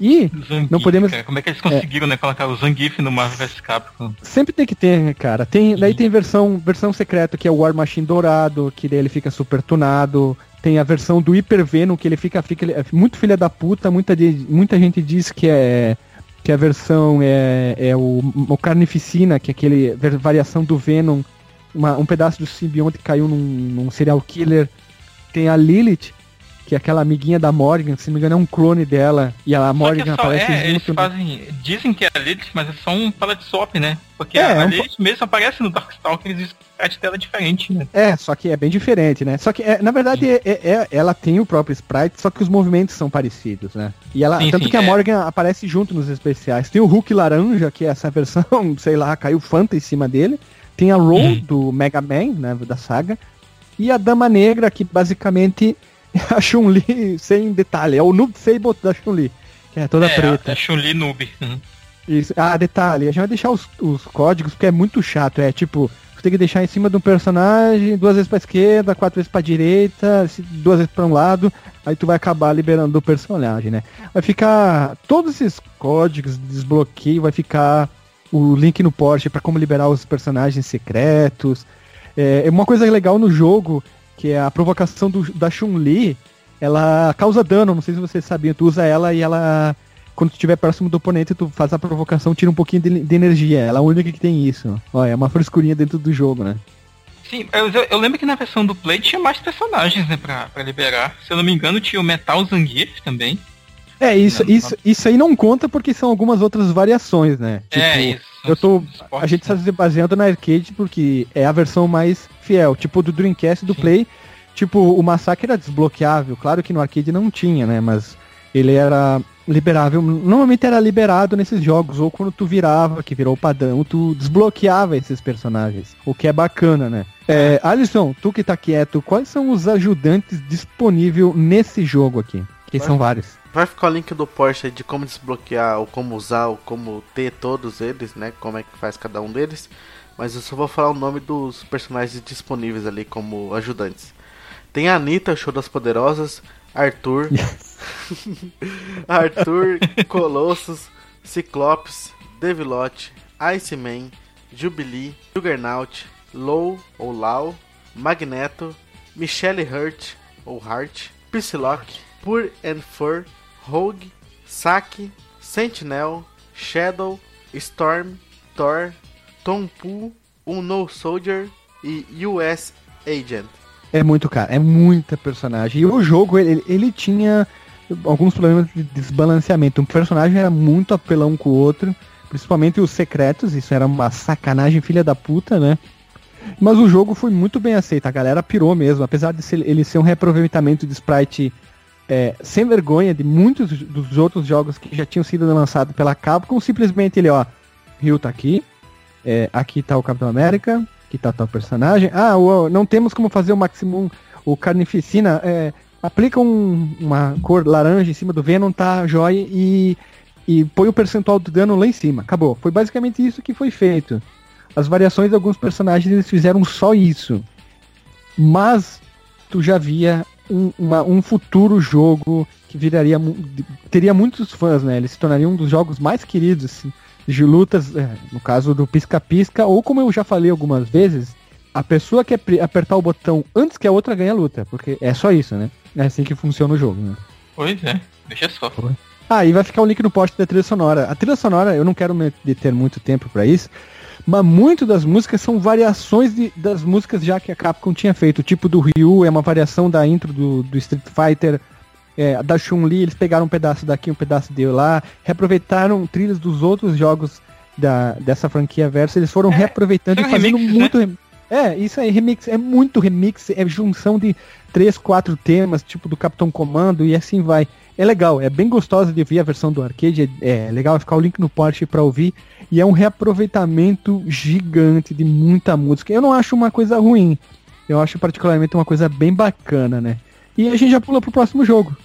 E Zangief, Não podemos- cara. Como é que eles conseguiram, né, colocar o Zangief no Marvel vs Capcom? Sempre tem que ter, né, cara. Tem, daí tem versão, versão secreta que é o War Machine dourado, que daí ele fica super tunado. Tem a versão do Hyper Venom, que ele fica, fica é muito filha da puta. Muita, muita gente diz que é que a versão é, é o, o Carnificina, que é aquele variação do Venom, uma- um pedaço do simbionte que caiu num, num serial killer. Tem a Lilith, que é aquela amiguinha da Morgan, se não me engano é um clone dela, e a Morgan é só, aparece é, eles junto. no- fazem. Dizem que é a Lilith, mas é só um palette swap, né? Porque É, a, é a um Lilith mesmo aparece no Darkstalker e o sprite dela é diferente, né? É, só que é bem diferente, né? Só que, é, na verdade, é- é- é- ela tem o próprio sprite, só que os movimentos são parecidos, né? E ela, Sim, tanto sim, que a é. Morgan aparece junto nos especiais. Tem o Hulk laranja, que é essa versão, sei lá, caiu Fanta em cima dele. Tem a Roll Uhum. do Mega Man, né, da saga. E a Dama Negra, que basicamente é a Chun-Li sem detalhe. É o Noob Sable da Chun-Li, que é toda é, preta. É Chun-Li noob. Uhum. Isso. Ah, detalhe, a gente vai deixar os, os códigos porque é muito chato. É tipo, tem que deixar em cima de um personagem, duas vezes pra esquerda, quatro vezes pra direita, duas vezes pra um lado, aí tu vai acabar liberando o personagem, né? Vai ficar todos esses códigos de desbloqueio, vai ficar o link no Porsche pra como liberar os personagens secretos. É, uma coisa legal no jogo, que é a provocação do- da Chun-Li, ela causa dano, não sei se vocês sabiam, tu usa ela e ela quando tu estiver próximo do oponente, tu faz a provocação, tira um pouquinho de, de energia. Ela é a única que tem isso. Ó, é uma frescurinha dentro do jogo, né? Sim, eu, eu- eu lembro que na versão do Play tinha mais personagens, né, pra, pra liberar. Se eu não me engano, tinha o Metal Zangief também. É, isso, Não, isso, isso aí não conta porque são algumas outras variações, né? é, Tipo, isso. eu tô- A gente está né? se baseando na arcade porque é a versão mais fiel. Tipo, do Dreamcast do Sim. Play, tipo, o Massacre era desbloqueável. Claro que no arcade não tinha, né? Mas ele era liberável. Normalmente era liberado nesses jogos, ou quando tu virava, que virou o padrão, tu desbloqueava esses personagens. O que é bacana, né? É, Alisson, tu que tá quieto, quais são os ajudantes disponíveis nesse jogo aqui? Que são vários. Vai ficar o link do Porsche de como desbloquear, ou como usar, ou como ter todos eles, né? Como é que faz cada um deles. Mas eu só vou falar o nome dos personagens disponíveis ali como ajudantes. Tem a Anitta, Show das Poderosas, Arthur, Arthur, Colossus, Ciclopes, Devilote, Iceman, Jubilee, Juggernaut, Low ou Lau, Magneto, Michelle Hurt ou Hart, Psylocke, Pur and Fur, Rogue, Saki, Sentinel, Shadow, Storm, Thor, Tom Pool, Unknown Soldier e US Agent. É muito cara, é muita personagem. E o jogo, ele, ele tinha alguns problemas de desbalanceamento. Um personagem era muito apelão com o outro, principalmente os secretos, isso era uma sacanagem filha da puta, né? Mas o jogo foi muito bem aceito, a galera pirou mesmo, apesar de ele ser um reaproveitamento de sprite é, sem vergonha de muitos dos outros jogos que já tinham sido lançados pela Capcom, simplesmente ele, ó, Rio tá aqui, é, aqui tá o Capitão América, aqui tá tal personagem. Ah, o- não temos como fazer o Maximum, o Carnificina, é, aplica um- uma cor laranja em cima do Venom, tá jóia, e, e põe o percentual do dano lá em cima. Acabou. Foi basicamente isso que foi feito. As variações de alguns personagens eles fizeram só isso. Mas tu já via um, uma- um futuro jogo que viraria teria muitos fãs, né? Ele se tornaria um dos jogos mais queridos assim, de lutas, é, no caso do pisca-pisca, ou como eu já falei algumas vezes, a pessoa que apertar o botão antes que a outra ganha a luta, porque é só isso, né? É assim que funciona o jogo, né? Pois é, deixa só. Ah, e vai ficar o link no post da trilha sonora. A trilha sonora, eu não quero me deter muito tempo pra isso, mas muito das músicas são variações de- das músicas já que a Capcom tinha feito. O tipo do Ryu é uma variação da intro do, do Street Fighter. É, da Chun-Li, eles pegaram um pedaço daqui, um pedaço de lá, reaproveitaram trilhas dos outros jogos da, dessa franquia versa, eles foram É, reaproveitando e são fazendo remixes, muito. rem- É, isso aí, remix, é muito remix, é junção de três, quatro temas, tipo do Capitão Comando e assim vai. É legal, é bem gostosa de ouvir a versão do arcade, é, é legal ficar o link no post pra ouvir. E é um reaproveitamento gigante de muita música. Eu não acho uma coisa ruim, eu acho particularmente uma coisa bem bacana, né? E a gente já pula pro próximo jogo.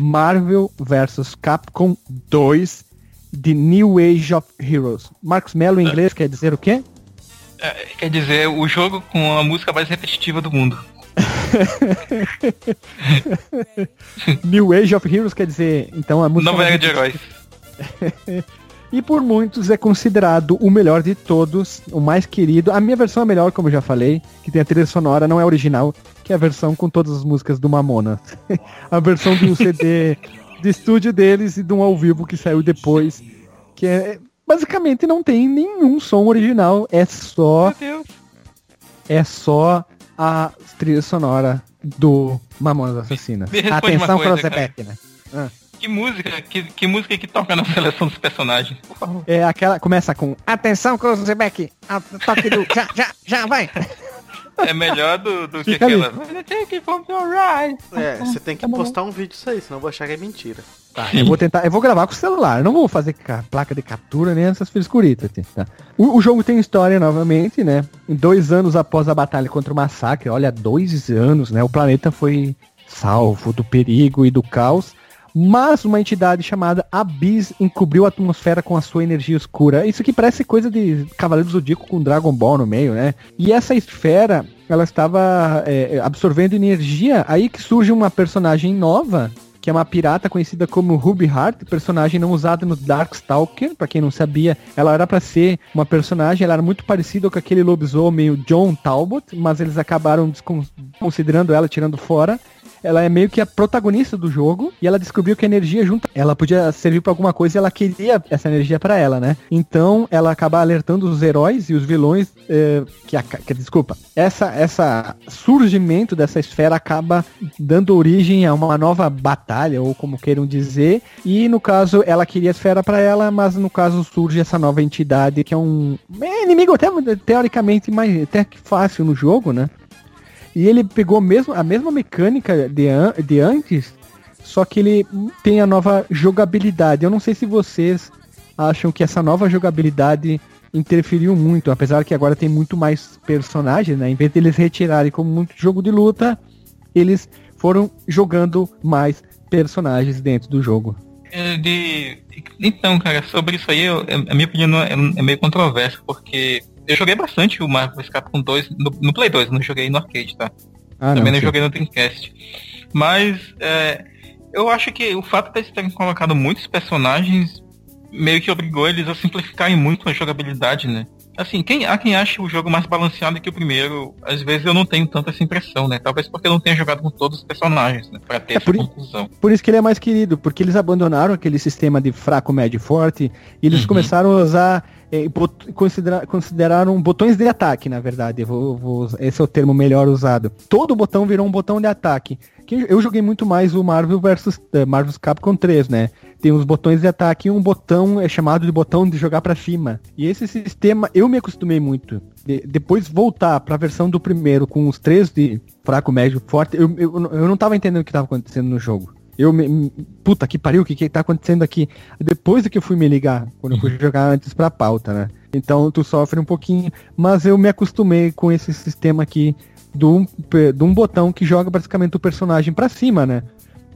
Marvel vs Capcom 2 The New Age of Heroes. Marcos Mello em inglês quer dizer o quê? É, quer dizer, o jogo com a música mais repetitiva do mundo. New Age of Heroes quer dizer, então a música era de heróis. E por muitos é considerado o melhor de todos, o mais querido. A minha versão é melhor, como eu já falei, que tem a trilha sonora, não é original, que é a versão com todas as músicas do Mamona. a versão do CD de estúdio deles e de um ao vivo que saiu depois, que é basicamente não tem nenhum som original, é só é só a trilha sonora do Mamonas Assassinas. Atenção, uma coisa, Cruzebeck, né? Que música, que, que música que toca na seleção dos personagens? Por favor. É aquela, começa com Atenção, Cruzebeck, a- toque do já, já, já vai. É melhor do, do que aquela. Take it from your right. É, você tem que Tá postar um vídeo disso aí, senão eu vou achar que é mentira. Tá, eu vou tentar, eu vou gravar com o celular, não vou fazer ca- placa de captura nem essas frescuritas. assim, Tá? O, o jogo tem história novamente, né? Dois anos após a batalha contra o massacre, olha, dois anos, né? O planeta foi salvo do perigo e do caos. Mas uma entidade chamada Abyss encobriu a atmosfera com a sua energia escura. Isso aqui parece coisa de Cavaleiro do Zodíaco com Dragon Ball no meio, né? E essa esfera, ela estava é, absorvendo energia, aí que surge uma personagem nova, que é uma pirata conhecida como Ruby Heart, personagem não usada no Darkstalker, pra quem não sabia, ela era pra ser uma personagem, ela era muito parecida com aquele lobisomem John Talbot, mas eles acabaram desconsiderando ela, tirando fora. Ela é meio que a protagonista do jogo e ela descobriu que a energia junta, ela podia servir pra alguma coisa e ela queria essa energia pra ela, né? Então ela acaba alertando os heróis e os vilões eh, que, a, que desculpa, essa essa surgimento dessa esfera acaba dando origem a uma nova batalha ou como queiram dizer. E no caso ela queria a esfera pra ela, mas no caso surge essa nova entidade que é um é inimigo até teoricamente mais até que fácil no jogo, né? E ele pegou mesmo, a mesma mecânica de, an de antes, só que ele tem a nova jogabilidade. Eu não sei se vocês acham que essa nova jogabilidade interferiu muito, apesar que agora tem muito mais personagens, né? Em vez deles retirarem como muito jogo de luta, eles foram jogando mais personagens dentro do jogo. É, de... Então, cara, sobre isso aí, eu, a minha opinião é, é meio controversa, porque eu joguei bastante o Marvel vs Capcom 2 no, no Play 2, não joguei no arcade, tá? Ah, Também não, sim. joguei no Dreamcast. Mas é, eu acho que o fato de eles terem colocado muitos personagens meio que obrigou eles a simplificarem muito a jogabilidade, né? Assim, quem, há quem acha o jogo mais balanceado que o primeiro, às vezes eu não tenho tanta essa impressão, né? Talvez porque eu não tenha jogado com todos os personagens, né? Pra ter É essa por conclusão. Por isso que ele é mais querido, porque eles abandonaram aquele sistema de fraco, médio e forte, e eles Uhum. começaram a usar, bot- considera- consideraram botões de ataque, na verdade, vou, vou- esse é o termo melhor usado. Todo botão virou um botão de ataque. Que Eu joguei muito mais o Marvel versus eh, Marvel's Capcom 3, né? Tem os botões de ataque e um botão é chamado de botão de jogar pra cima. E esse sistema eu me acostumei muito. De- depois voltar pra versão do primeiro com os três de fraco, médio, forte, eu, eu, eu não tava entendendo o que tava acontecendo no jogo. Eu me. Puta que pariu, o que, que tá acontecendo aqui? Depois é que eu fui me ligar, quando eu fui jogar antes pra pauta, né? Então tu sofre um pouquinho, mas eu me acostumei com esse sistema aqui de um botão que joga basicamente o personagem pra cima, né?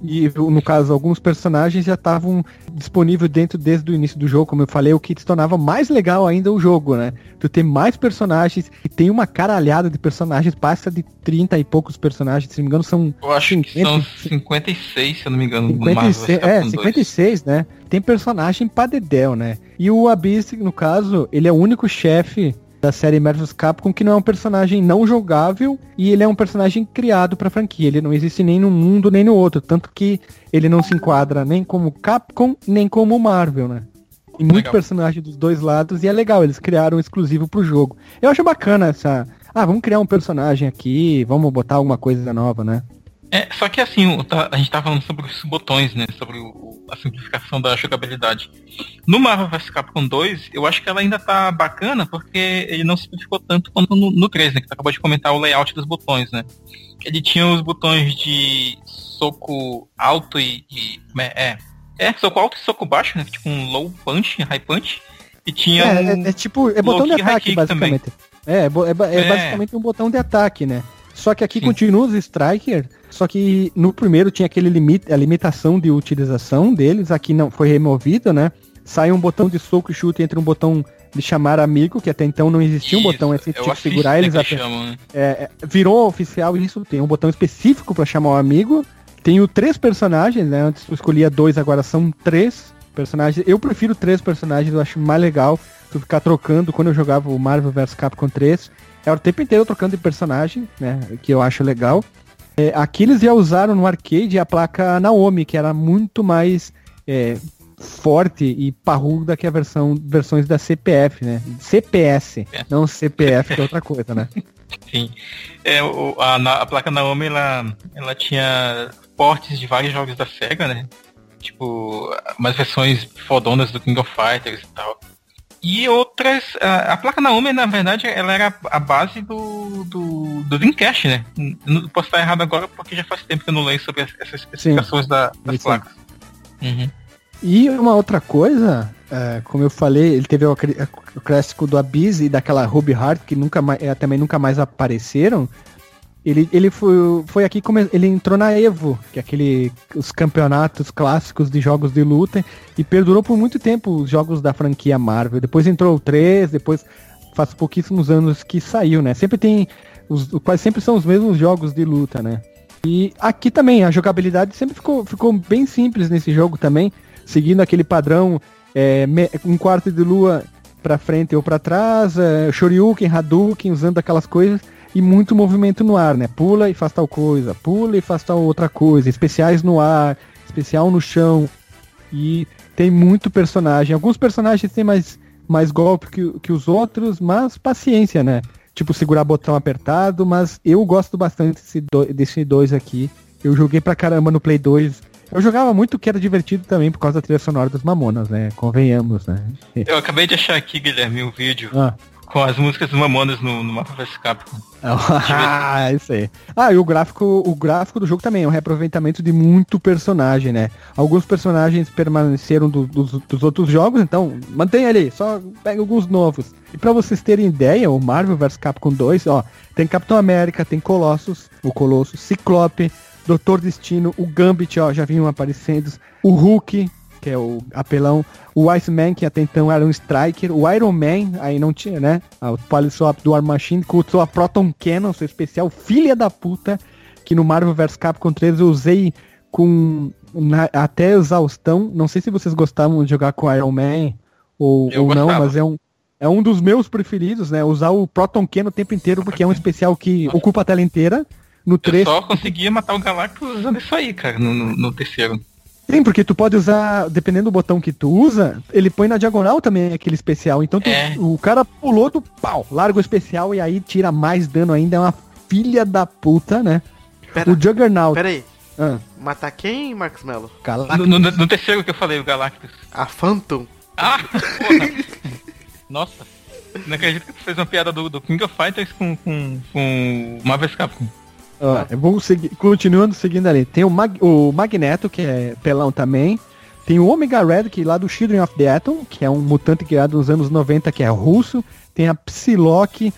E no caso, alguns personagens já estavam disponíveis dentro desde o início do jogo, como eu falei, o que se tornava mais legal ainda o jogo, né? Tu tem mais personagens e tem uma caralhada de personagens, passa de 30 e poucos personagens, se não me engano, são Eu acho que são 50, 56, se eu não me engano, no Marvel vs 56, é, Capcom 2. 56, né? Tem personagem pra dedéu, né? E o Abyss, no caso, ele é o único chefe da série Marvel's Capcom que não é um personagem não jogável e ele é um personagem criado pra franquia. Ele não existe nem no mundo nem no outro, tanto que ele não se enquadra nem como Capcom nem como Marvel, né? Tem muito Legal. personagem dos dois lados e é legal, eles criaram um exclusivo pro jogo. Eu acho bacana essa. Ah, vamos criar um personagem aqui, vamos botar alguma coisa nova, né? É, só que assim, a gente tá falando sobre os botões, né? Sobre o- a simplificação da jogabilidade. No Marvel vs Capcom 2, eu acho que ela ainda tá bacana porque ele não simplificou tanto quanto no, no 3, né? Que tu acabou de comentar o layout dos botões, né? Ele tinha os botões de soco alto e. e é, é, é, soco alto e soco baixo, né? Tipo um low punch, high punch. E tinha É, um- é, é tipo, é botão de ataque, basicamente. É, é, é É. basicamente um botão de ataque, né? Só que aqui Sim. continua os Striker, só que no primeiro tinha aquele limite, a limitação de utilização deles, aqui não foi removido, né? Sai um botão de soco e chute entre um botão de chamar amigo, que até então não existia um Isso, botão, assim, tinha que assisto, segurar né, eles até. chamam, né? É, é, virou oficial isso, tem um botão específico pra chamar o amigo. Tenho três personagens, né? Antes eu escolhia dois, agora são três personagens. Eu prefiro três personagens, eu acho mais legal tu ficar trocando quando eu jogava o Marvel vs Capcom 3. Era o tempo inteiro trocando de personagem, né? Que eu acho legal. É, aqui eles já usaram no arcade a placa Naomi, que era muito mais é, forte e parruda que a versão versões da CPF, né? CPS, não CPF, que é outra coisa, né? Sim. É, o- a, a placa Naomi, ela, ela tinha portes de vários jogos da SEGA, né? Tipo, umas versões fodonas do King of Fighters e tal. E outras. A, a placa Naomi, na verdade, ela era a base do, do, do Dreamcast, né? Não posso estar errado agora porque já faz tempo que eu não leio sobre as- essas especificações da- das Sim. placas. Uhum. E uma outra coisa, é, como eu falei, ele teve o, o clássico do Abyss e daquela Ruby Heart, que nunca mais, eh, também nunca mais apareceram. Ele, ele foi, foi aqui como ele entrou na Evo, que é aquele os campeonatos clássicos de jogos de luta e perdurou por muito tempo os jogos da franquia Marvel. Depois entrou o 3, depois faz pouquíssimos anos que saiu, né? Sempre tem os quase sempre são os mesmos jogos de luta, né? E aqui também a jogabilidade sempre ficou, ficou bem simples nesse jogo também, seguindo aquele padrão é, um quarto de lua pra frente ou pra trás, é, Shoryuken, Hadouken, usando aquelas coisas e muito movimento no ar, né? Pula e faz tal coisa, pula e faz tal outra coisa, especiais no ar, especial no chão. E tem muito personagem. Alguns personagens têm mais, mais golpe que, que os outros, mas paciência, né? Tipo, segurar botão apertado, mas eu gosto bastante desse, do, desse dois aqui. Eu joguei pra caramba no Play 2. Eu jogava muito que era divertido também por causa da trilha sonora dos Mamonas, né? Convenhamos, né? Eu acabei de achar aqui, Guilherme, um vídeo Ah. Com as músicas dos Mamonas no, no Mapa vs Capcom. ah, isso aí. Ah, e o gráfico, o gráfico do jogo também é um reaproveitamento de muito personagem, né? Alguns personagens permaneceram do- dos, dos outros jogos, então mantém ali, só pega alguns novos. E pra vocês terem ideia, o Marvel vs Capcom 2, ó, tem Capitão América, tem Colossus, o Colosso, Ciclope, Doutor Destino, o Gambit, ó, já vinham aparecendo, o Hulk, que é o apelão, o Iceman, que até então era um Striker, o Iron Man, aí não tinha, né? O Polyswap do War Machine, com sua Proton Cannon, seu especial, filha da puta, que no Marvel vs Capcom 3 eu usei com na- até exaustão. Não sei se vocês gostavam de jogar com Iron Man ou, ou não, mas é um, é um dos meus preferidos, né? Usar o Proton Cannon o tempo inteiro, porque é um especial que ocupa a tela inteira. No Eu 3, só conseguia matar o Galactus usando isso aí, cara, no, no- no terceiro. Sim, porque tu pode usar, dependendo do botão que tu usa, ele põe na diagonal também aquele especial. Então tu- É. o cara pulou do pau, larga o especial e aí tira mais dano ainda. É uma filha da puta, né? Pera, o Juggernaut. pera aí. Ah, Matar quem, Marcos Mello? Galactus. No, no- no terceiro que eu falei, o Galactus. A Phantom? Ah, porra. Nossa. Não acredito que tu fez uma piada do, do King of Fighters com, com, com Marvel Capcom. Ó, eu vou seguir, continuando seguindo ali. Tem o, Mag- o Magneto, que é pelão também. Tem o Omega Red, que é lá do Children of the Atom, que é um mutante criado nos anos 90, que é russo. Tem a Psylocke,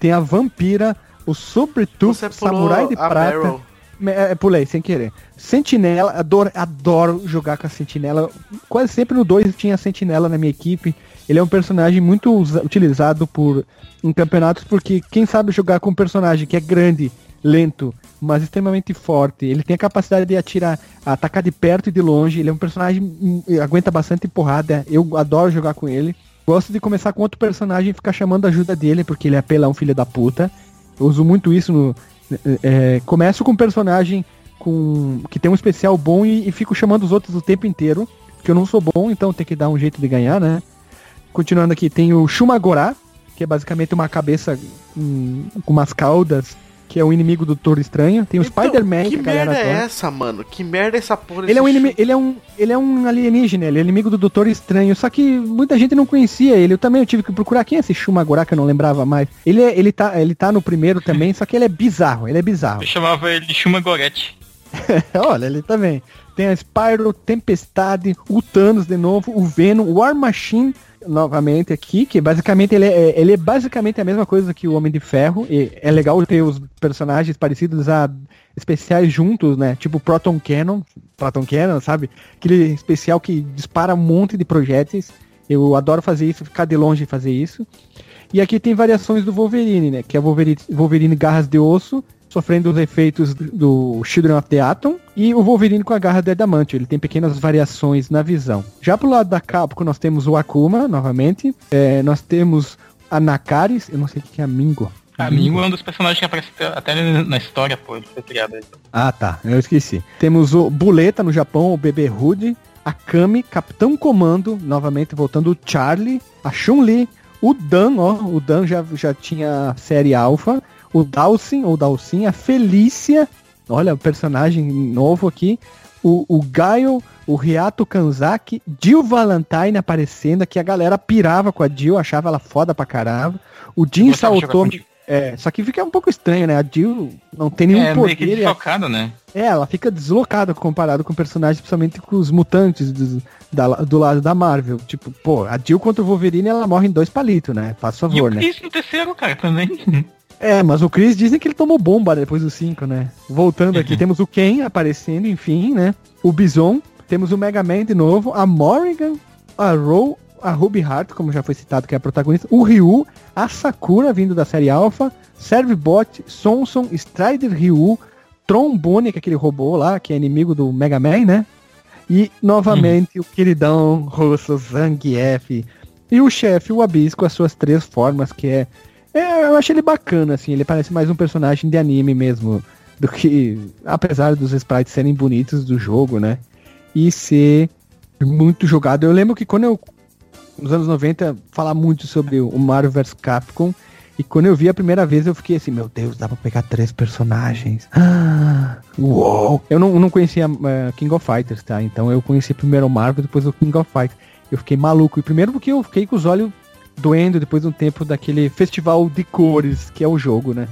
tem a Vampira, o Sobretooth, Samurai de Prata. Meryl. É, pulei, sem querer. Sentinela, adoro, adoro jogar com a Sentinela. Quase sempre no 2 tinha a Sentinela na minha equipe. Ele é um personagem muito utilizado por em campeonatos porque quem sabe jogar com um personagem que é grande, lento, mas extremamente forte. Ele tem a capacidade de atirar, atacar de perto e de longe. Ele é um personagem hum, aguenta bastante porrada. Eu adoro jogar com ele. Gosto de começar com outro personagem e ficar chamando a ajuda dele porque ele é apelão, filho da puta. Eu uso muito isso no é, começo com um personagem com que tem um especial bom e, e fico chamando os outros o tempo inteiro, porque eu não sou bom, então tem que dar um jeito de ganhar, né? Continuando aqui, tem o Shumagorá, que é basicamente uma cabeça hum, com umas caudas, que é o inimigo do Doutor Estranho. Tem o Então, Spider-Man, Que que a galera merda é essa, mano? Que merda é essa porra Ele é, um inimi- ele, é um, ele é um alienígena, ele é inimigo do Doutor Estranho, só que muita gente não conhecia ele. Eu também eu tive que procurar quem é esse Shumagorá, que eu não lembrava mais. Ele, é, ele, tá, ele tá no primeiro também, só que ele é bizarro, ele é bizarro. Eu chamava ele de Shuma Gorete. Olha, ele também. Tem a Spyro, Tempestade, o Thanos de novo, o Venom, o War Machine novamente aqui, que basicamente ele é, ele é basicamente a mesma coisa que o Homem de Ferro. E é legal ter os personagens parecidos a especiais juntos, né? Tipo Proton Cannon, Proton Cannon, sabe? Aquele especial que dispara um monte de projéteis. Eu adoro fazer isso, ficar de longe e fazer isso. E aqui tem variações do Wolverine, né? Que é Wolverine, Wolverine Garras de Osso, sofrendo os efeitos do Children of the Atom, e o Wolverine com a garra de adamantio. Ele tem pequenas variações na visão. Já pro lado da Capcom, nós temos o Akuma, novamente. É, nós temos a Nakaris, eu não sei o que é a Mingo. A Mingo é um dos personagens que aparece até- na história, pô. Ele foi criado aí. Ah, tá. Eu esqueci. Temos o Buleta no Japão, o Bebê Rude, a Kami, Capitão Comando, novamente voltando o Charlie, a Chun-Li, o Dan, ó, o Dan já, já tinha série Alpha, o Dalsin, ou Dalsin, a Felícia, olha o personagem novo aqui, o, o Gaio, o Riato Kanzaki, Jill Valentine aparecendo, que a galera pirava com a Jill, achava ela foda pra caralho, o Jin Saotome, Jill. é, só que fica um pouco estranho, né? A Jill não tem nenhum É, poder. e né? é, ela fica deslocada comparado com personagens, principalmente com os mutantes do, da- do lado da Marvel. Tipo, pô, a Jill contra o Wolverine, ela morre em dois palitos, né? Faz E favor, o né? Chris no terceiro, cara, também. É, mas o Chris dizem que ele tomou bomba depois do 5, né? Voltando aqui, temos o Ken aparecendo, enfim, né? O Bison, temos o Mega Man de novo, a Morrigan, a Ro, a Ruby Hart, como já foi citado, que é a protagonista, o Ryu, a Sakura, vindo da série Alpha, Servbot, Sonson, Strider Ryu, Trombone, que é aquele robô lá, que é inimigo do Mega Man, né? E, novamente, o queridão russo Zangief. E o chefe, o Abyss, com as suas três formas, que é... é... Eu achei ele bacana, assim, ele parece mais um personagem de anime mesmo, do que... Apesar dos sprites serem bonitos do jogo, né? E ser muito jogado. Eu lembro que quando eu... Nos anos 90, falar muito sobre o Mario vs Capcom, e quando eu vi a primeira vez, eu fiquei assim, meu Deus, dá pra pegar três personagens. Ah, uou! Eu não, não conhecia eh, King of Fighters, tá? Então eu conheci primeiro o Marvel, depois o King of Fighters. Eu fiquei maluco. E primeiro porque eu fiquei com os olhos doendo depois de um tempo daquele festival de cores que é o jogo, né?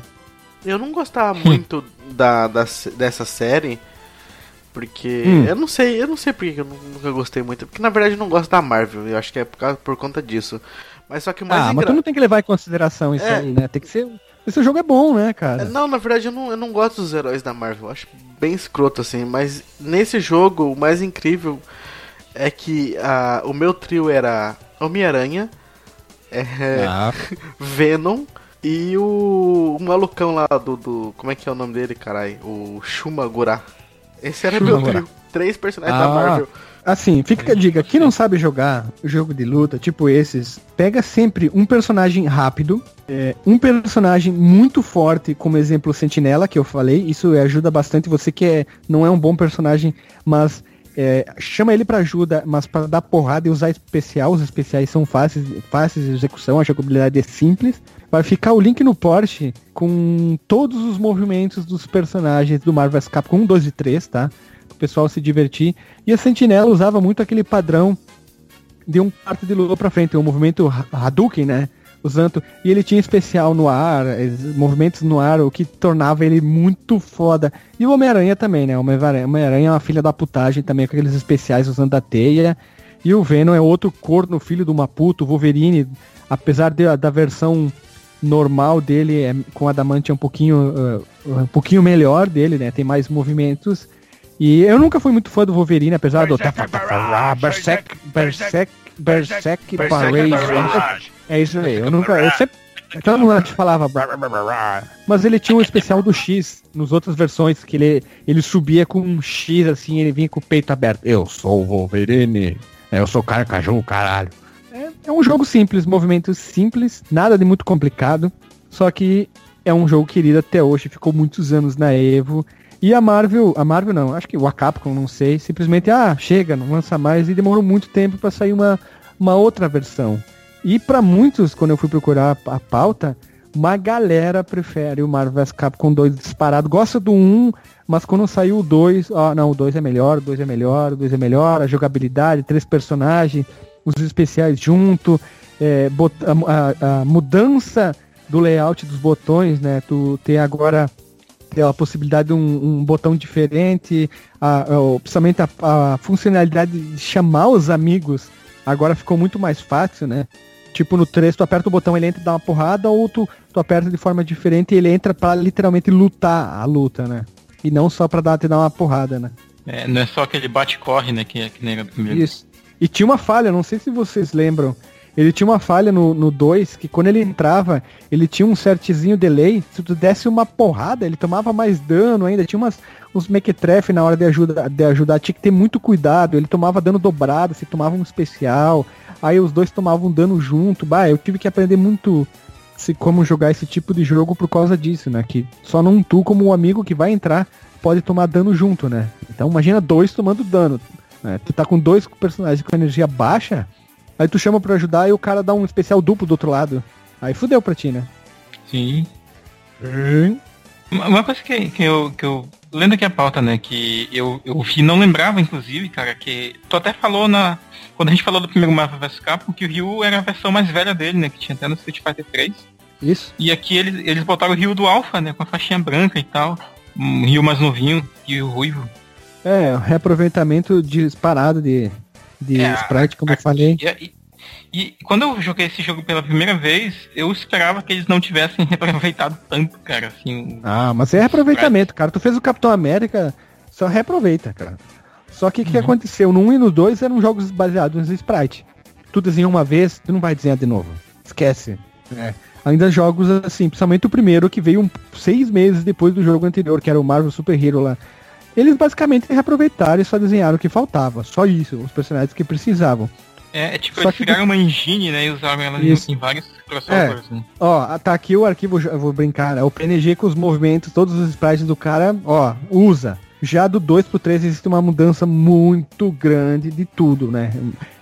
Eu não gostava muito da, da- dessa série. Porque. Hum. Eu não sei, eu não sei porque eu nu- nunca gostei muito. Porque na verdade eu não gosto da Marvel. Eu acho que é por, causa, por conta disso. Mas só que o mais ah, mas engra- tu não tem que levar em consideração isso É. aí, né? Tem que ser. Esse jogo é bom, né, É, cara? Não, na verdade eu não, eu não gosto dos heróis da Marvel. Eu acho bem escroto assim. Mas nesse jogo, o mais incrível é que ah, o meu trio era Homem-Aranha, é, Ah, Venom e o, o malucão lá do, do. Como é que é o nome dele, caralho? O Shumagura. Esse era meu Shumagura. trio. Três personagens da Ah. Marvel. Assim, fica a dica, quem não sabe jogar jogo de luta, tipo esses, pega sempre um personagem rápido, é, um personagem muito forte, como exemplo o Sentinela, que eu falei, isso ajuda bastante, você que é, não é um bom personagem, mas é, chama ele pra ajuda, mas para dar porrada e usar especial, os especiais são fáceis, fáceis de execução, a jogabilidade é simples. Vai ficar o link no Porsche com todos os movimentos dos personagens do Marvel vs Capcom 1, 2 e 3, tá? o pessoal se divertir. E a Sentinela usava muito aquele padrão de um quarto de lua pra frente, o movimento Ha- Hadouken, né? Usando. E ele tinha especial no ar, es- movimentos no ar, o que tornava ele muito foda. E o Homem-Aranha também, né? O Homem-Aranha é uma filha da putagem também, com aqueles especiais usando a teia. E o Venom é outro corno, filho do Maputo, o Wolverine, apesar de- da versão normal dele é, com adamante é um pouquinho uh, um pouquinho melhor dele, né? Tem mais movimentos. E eu nunca fui muito fã do Wolverine, apesar do Berserk Berserk Berserk Parade. É isso aí. Eu nunca eu sempre todo mundo falava mas ele tinha um especial do X nos outras versões que ele ele subia com um X assim, ele vinha com o peito aberto. Eu sou o Wolverine. Eu sou Carcaju, caralho. É, é um jogo simples, movimentos simples, nada de muito complicado. Só que é um jogo querido até hoje, ficou muitos anos na Evo. E a Marvel, a Marvel não, acho que o Capcom, não sei, simplesmente, ah, chega, não lança mais. E demorou muito tempo para sair uma, uma outra versão. E para muitos, quando eu fui procurar a pauta, uma galera prefere o Marvel vs Capcom 2 disparado. Gosta do 1, mas quando saiu o 2, ó, não, o 2 é melhor, o 2 é melhor, o 2 é melhor, a jogabilidade, três personagens, os especiais junto, é, a, a- a mudança do layout dos botões, né? Tu tem agora a possibilidade de um, um botão diferente, a, a- principalmente a, a funcionalidade de chamar os amigos agora ficou muito mais fácil, né? Tipo no 3, tu aperta o botão, ele entra e dá uma porrada, ou tu, tu aperta de forma diferente e ele entra pra literalmente lutar a luta, né? E não só pra dar, te dar uma porrada, né? É, não é só aquele bate-corre, né, que, que nem. Isso. E tinha uma falha, não sei se vocês lembram. Ele tinha uma falha no 2, que quando ele entrava, ele tinha um certezinho delay. Se tu desse uma porrada, ele tomava mais dano ainda. Tinha umas, uns mequetrefe na hora de, ajuda, de ajudar. Tinha que ter muito cuidado. Ele tomava dano dobrado, se tomava um especial. Aí os dois tomavam dano junto. Bah, eu tive que aprender muito se, como jogar esse tipo de jogo por causa disso, né? Que só não tu, como um amigo que vai entrar, pode tomar dano junto, né? Então imagina dois tomando dano. né? Tu tá com dois personagens com energia baixa, aí tu chama pra ajudar e o cara dá um especial duplo do outro lado. Aí fudeu pra ti, né? Sim. Uma uma coisa que, que, eu, que eu. Lendo aqui a pauta, né? Que eu, eu vi, não lembrava, inclusive, cara, que. Tu até falou na. Quando a gente falou do primeiro Marvel vs Capcom, que o Ryu era a versão mais velha dele, né? Que tinha até no Street Fighter 3. Isso. E aqui eles, eles botaram o Ryu do Alpha, né? Com a faixinha branca e tal. Um Ryu mais novinho e o ruivo. É, reaproveitamento disparado de, de É, sprite, como eu falei. E, e- E quando eu joguei esse jogo pela primeira vez, eu esperava que eles não tivessem reaproveitado tanto, cara, assim. Ah, mas é reaproveitamento, cara. Tu fez o Capitão América, só reaproveita, cara. Só que o que aconteceu? No 1 e no 2 eram jogos baseados em sprite. Tu desenha uma vez, tu não vai desenhar de novo. Esquece. É. Ainda jogos assim, principalmente o primeiro que veio um- seis meses depois do jogo anterior, que era o Marvel Super Hero lá. Eles basicamente reaproveitaram e só desenharam o que faltava. Só isso, os personagens que precisavam. É, é tipo, Só eles que- criaram uma engine, né, e usaram ela Isso. em vários crossovers, né? Ó, tá aqui o arquivo, eu vou brincar, né? O PNG com os movimentos, todos os sprites do cara, ó, usa. Já do 2 pro 3 existe uma mudança muito grande de tudo, né?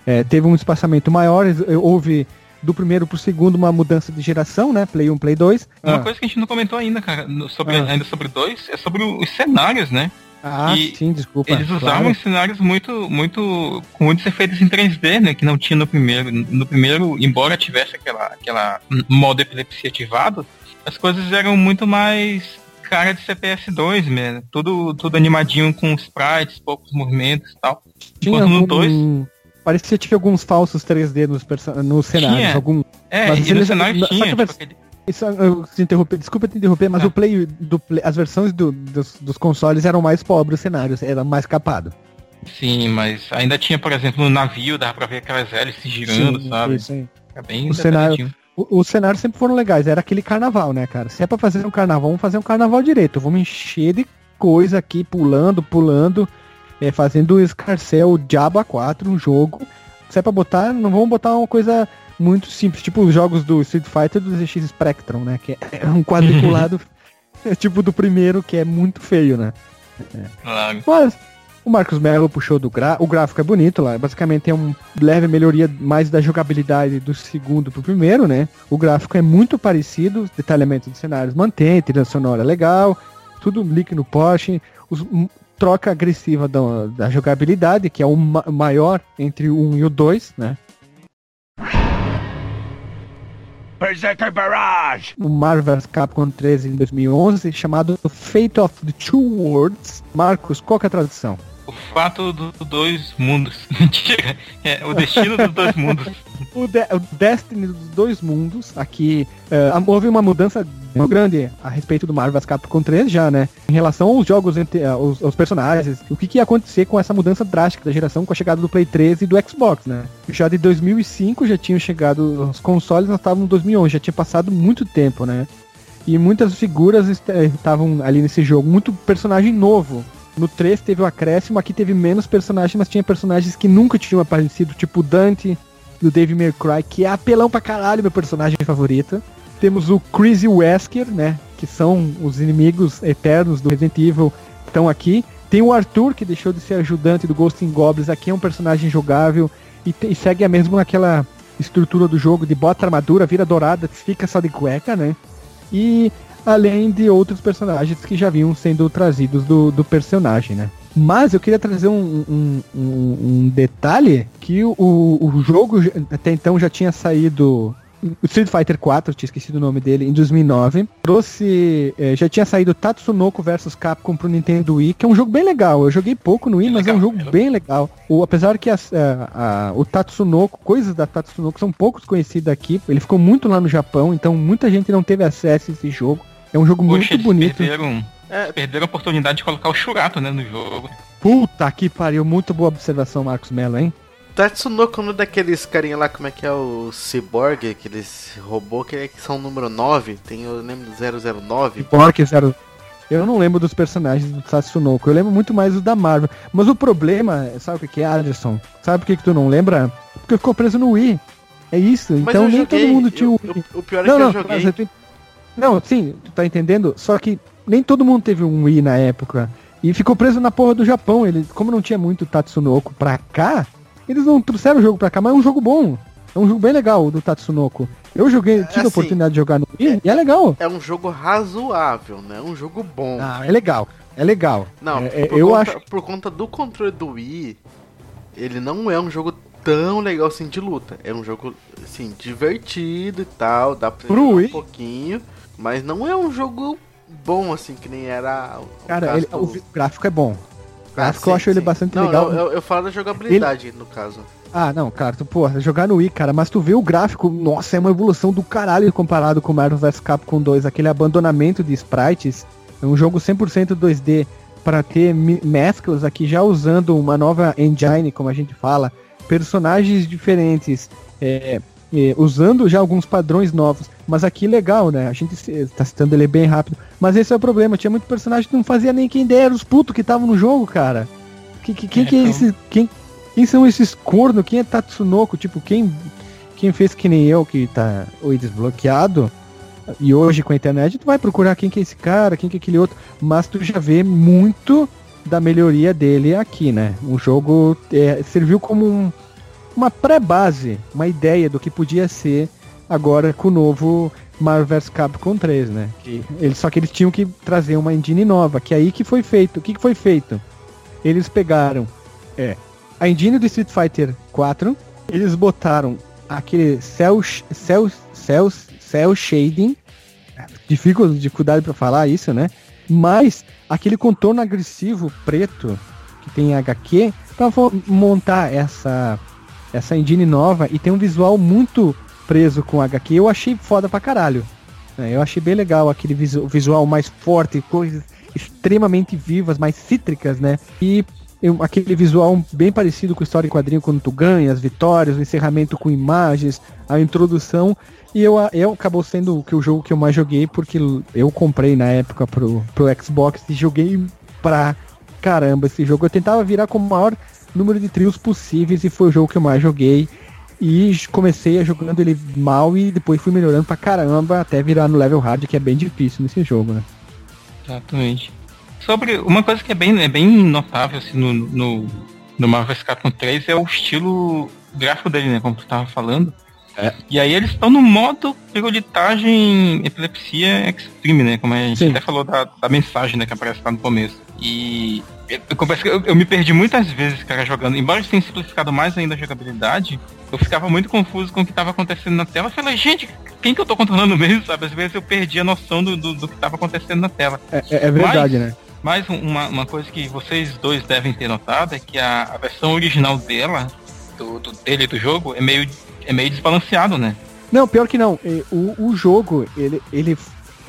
É, teve um espaçamento maior, ex- houve do primeiro pro segundo uma mudança de geração, né? Play 1, Play 2. Uma Ah, coisa que a gente não comentou ainda, cara, sobre, Ah. ainda sobre dois, é sobre os cenários, né? Ah, e sim, desculpa. Eles usavam claro. os cenários muito, muito, com muitos efeitos em 3D, né? Que não tinha no primeiro. No primeiro, embora tivesse aquela, aquela modo epilepsia ativado, as coisas eram muito mais cara de CPS2 mesmo. Tudo, tudo animadinho com sprites, poucos movimentos e tal. Tinha Enquanto no algum- 2, Parecia que tinha alguns falsos 3D nos, perso- nos cenários. Algum, é, mas e no cenário tinha, tipo, aquele- Isso, eu te interromper, desculpa te interromper, mas Ah. o play, do play- as versões do- dos, dos consoles eram mais pobres os cenários, era mais capado. Sim, mas ainda tinha, por exemplo, no navio, dava pra ver aquelas hélices girando, Sim, sabe? Era bem O cenário- Os cenários sempre foram legais, era aquele carnaval, né, cara? Se é pra fazer um carnaval, vamos fazer um carnaval direito. Vamos encher de coisa aqui, pulando, pulando, é, fazendo o escarcel Diabo A4, um jogo. Se é pra botar, não vamos botar uma coisa muito simples, tipo os jogos do Street Fighter do ZX Spectrum, né? Que é um quadriculado, é tipo do primeiro, que é muito feio, né? Claro. Mas o Marcos Mello puxou do gráfico. O gráfico é bonito lá. Basicamente é um leve melhoria mais da jogabilidade do segundo pro primeiro, né? O gráfico é muito parecido, os detalhamentos dos cenários mantém, trilha sonora legal, tudo link no Porsche, os, um, troca agressiva da, da jogabilidade, que é o ma- maior entre o 1 e o 2, né? O Marvel vs Capcom 13 em 2011, chamado Fate of the Two Worlds. Marcos, qual é a tradução? O fato dos dois mundos. É, o destino dos dois mundos. O, de- o Destiny dos dois mundos, aqui eh, houve uma mudança grande a respeito do Marvel Capcom 3 já, né? Em relação aos jogos, entre, eh, aos, aos personagens, o que, que ia acontecer com essa mudança drástica da geração com a chegada do Play 3 e do Xbox, né? Já de 2005 já tinham chegado os consoles, nós estávamos em 2011, já tinha passado muito tempo, né? E muitas figuras est- estavam ali nesse jogo, muito personagem novo. No 3 teve o acréscimo, aqui teve menos personagens, mas tinha personagens que nunca tinham aparecido, tipo o Dante, do Dave May Cry, que é apelão pra caralho, meu personagem favorito. Temos o o Wesker, né? Que são os inimigos eternos do Resident Evil, estão aqui. Tem o Arthur, que deixou de ser ajudante do Ghost in Goblins, aqui é um personagem jogável e, e segue a mesma aquela estrutura do jogo de bota armadura, vira dourada, fica só de cueca, né? E além de outros personagens que já vinham sendo trazidos do, do personagem, né? Mas eu queria trazer um, um, um- um detalhe que o, o jogo até então já tinha saído. O Street Fighter 4, eu tinha esquecido o nome dele, em 2009. Trouxe. eh, já tinha saído Tatsunoko vs Capcom pro Nintendo Wii, que é um jogo bem legal. Eu joguei pouco no Wii, mas é um legal, jogo é bem legal. O, apesar que as, eh, a- o Tatsunoko, coisas da Tatsunoko são poucos conhecidas aqui. Ele ficou muito lá no Japão, então muita gente não teve acesso a esse jogo. É um jogo Poxa, muito bonito. perderam, É, perderam a oportunidade de colocar o Churato, né, no jogo. Puta que pariu, muito boa observação, Marcos Mello, hein? Tatsunoko não é daqueles carinha lá, como é que é o Cyborg, aqueles robô que, é, que são o número 9, tem eu lembro do 009. Pork Zero. Eu não lembro dos personagens do Tatsunoko, eu lembro muito mais do da Marvel. Mas o problema, sabe o que é, Anderson? Sabe por que, que tu não lembra? Porque ficou preso no Wii. É isso, Mas então nem joguei, todo mundo tinha o Wii. O pior é Não, que não, eu joguei. não, sim, tu tá entendendo? Só que nem todo mundo teve um Wii na época. E ficou preso na porra do Japão. Ele, como não tinha muito Tatsunoko pra cá, eles não trouxeram o jogo pra cá, mas é um jogo bom. É um jogo bem legal do Tatsunoko. Eu joguei, tive assim, a oportunidade de jogar no Wii e é legal. É um jogo razoável, né? É um jogo bom. Ah, é legal. É legal. Não, É, é, por, eu conta, acho. por conta do controle do Wii, ele não é um jogo tão legal assim de luta. É um jogo, assim, divertido e tal, dá pra Pro Wii? um pouquinho, mas não é um jogo bom assim, que nem era o Cara, ele- do- o gráfico é bom. Ah, sim, eu acho ele sim. bastante não, legal. Eu, eu, eu falo da jogabilidade, no caso. Ah, não, cara, tu, porra, jogar no Wii, cara, mas tu vê o gráfico, nossa, é uma evolução do caralho comparado com Marvel vs Capcom 2, aquele abandonamento de sprites, é um jogo 100% 2D para ter mesclas aqui já usando uma nova engine, como a gente fala, personagens diferentes, é, é, usando já alguns padrões novos, mas aqui legal, né? A gente tá citando ele bem rápido, mas esse é o problema, tinha muito personagem que não fazia nem quem ideia, era os putos que estavam no jogo, cara. Que, que- quem É, que é então. esse, quem, quem são esses corno? Quem é Tatsunoko? Tipo, quem, quem fez que nem eu, que tá oi desbloqueado, e hoje com a internet, tu vai procurar quem que é esse cara, quem que é aquele outro, mas tu já vê muito da melhoria dele aqui, né? O jogo é, serviu como um- uma pré-base, uma ideia do que podia ser agora com o novo Marvel vs Capcom 3, né? Que eles, só que eles tinham que trazer uma engine nova, que é aí que foi feito. O que, que foi feito? Eles pegaram é, a engine do Street Fighter 4, eles botaram aquele cel, cel, cel, cel shading, dificu- dificuldade para falar isso, né? Mas aquele contorno agressivo preto que tem em HQ para montar essa essa engine nova e tem um visual muito preso com HQ. Eu achei foda pra caralho. né? Eu achei bem legal aquele visu- visual mais forte, coisas extremamente vivas, mais cítricas, né? E eu- aquele visual bem parecido com história em quadrinho quando tu ganha, as vitórias, o encerramento com imagens, a introdução. E eu, eu acabou sendo que o jogo que eu mais joguei, porque eu comprei na época pro, pro Xbox e joguei pra caramba esse jogo. Eu tentava virar como o maior número de trios possíveis e foi o jogo que eu mais joguei. E comecei a jogando ele mal e depois fui melhorando pra caramba até virar no level hard, que é bem difícil nesse jogo, né? Exatamente. Sobre uma coisa que é bem, é bem notável assim, no, no, no Marvel Capcom 3 é o estilo gráfico dele, né? Como tu tava falando. É. E aí eles estão no modo pirulitagem epilepsia extreme, né? Como a gente Sim. até falou da, da mensagem né, que aparece lá no começo. E eu, confesso que eu, eu me perdi muitas vezes, cara, jogando. Embora eles tenham simplificado mais ainda a jogabilidade, eu ficava muito confuso com o que estava acontecendo na tela. Eu falei, gente, quem que eu tô controlando mesmo, sabe? Às vezes eu perdi a noção do, do, do que estava acontecendo na tela. É, é- é verdade, né? Mas um- uma, uma coisa que vocês dois devem ter notado é que a, a versão original dela, do, do- dele do jogo, é meio, é meio desbalanceado, né? Não, pior que não. O, o jogo, ele, ele.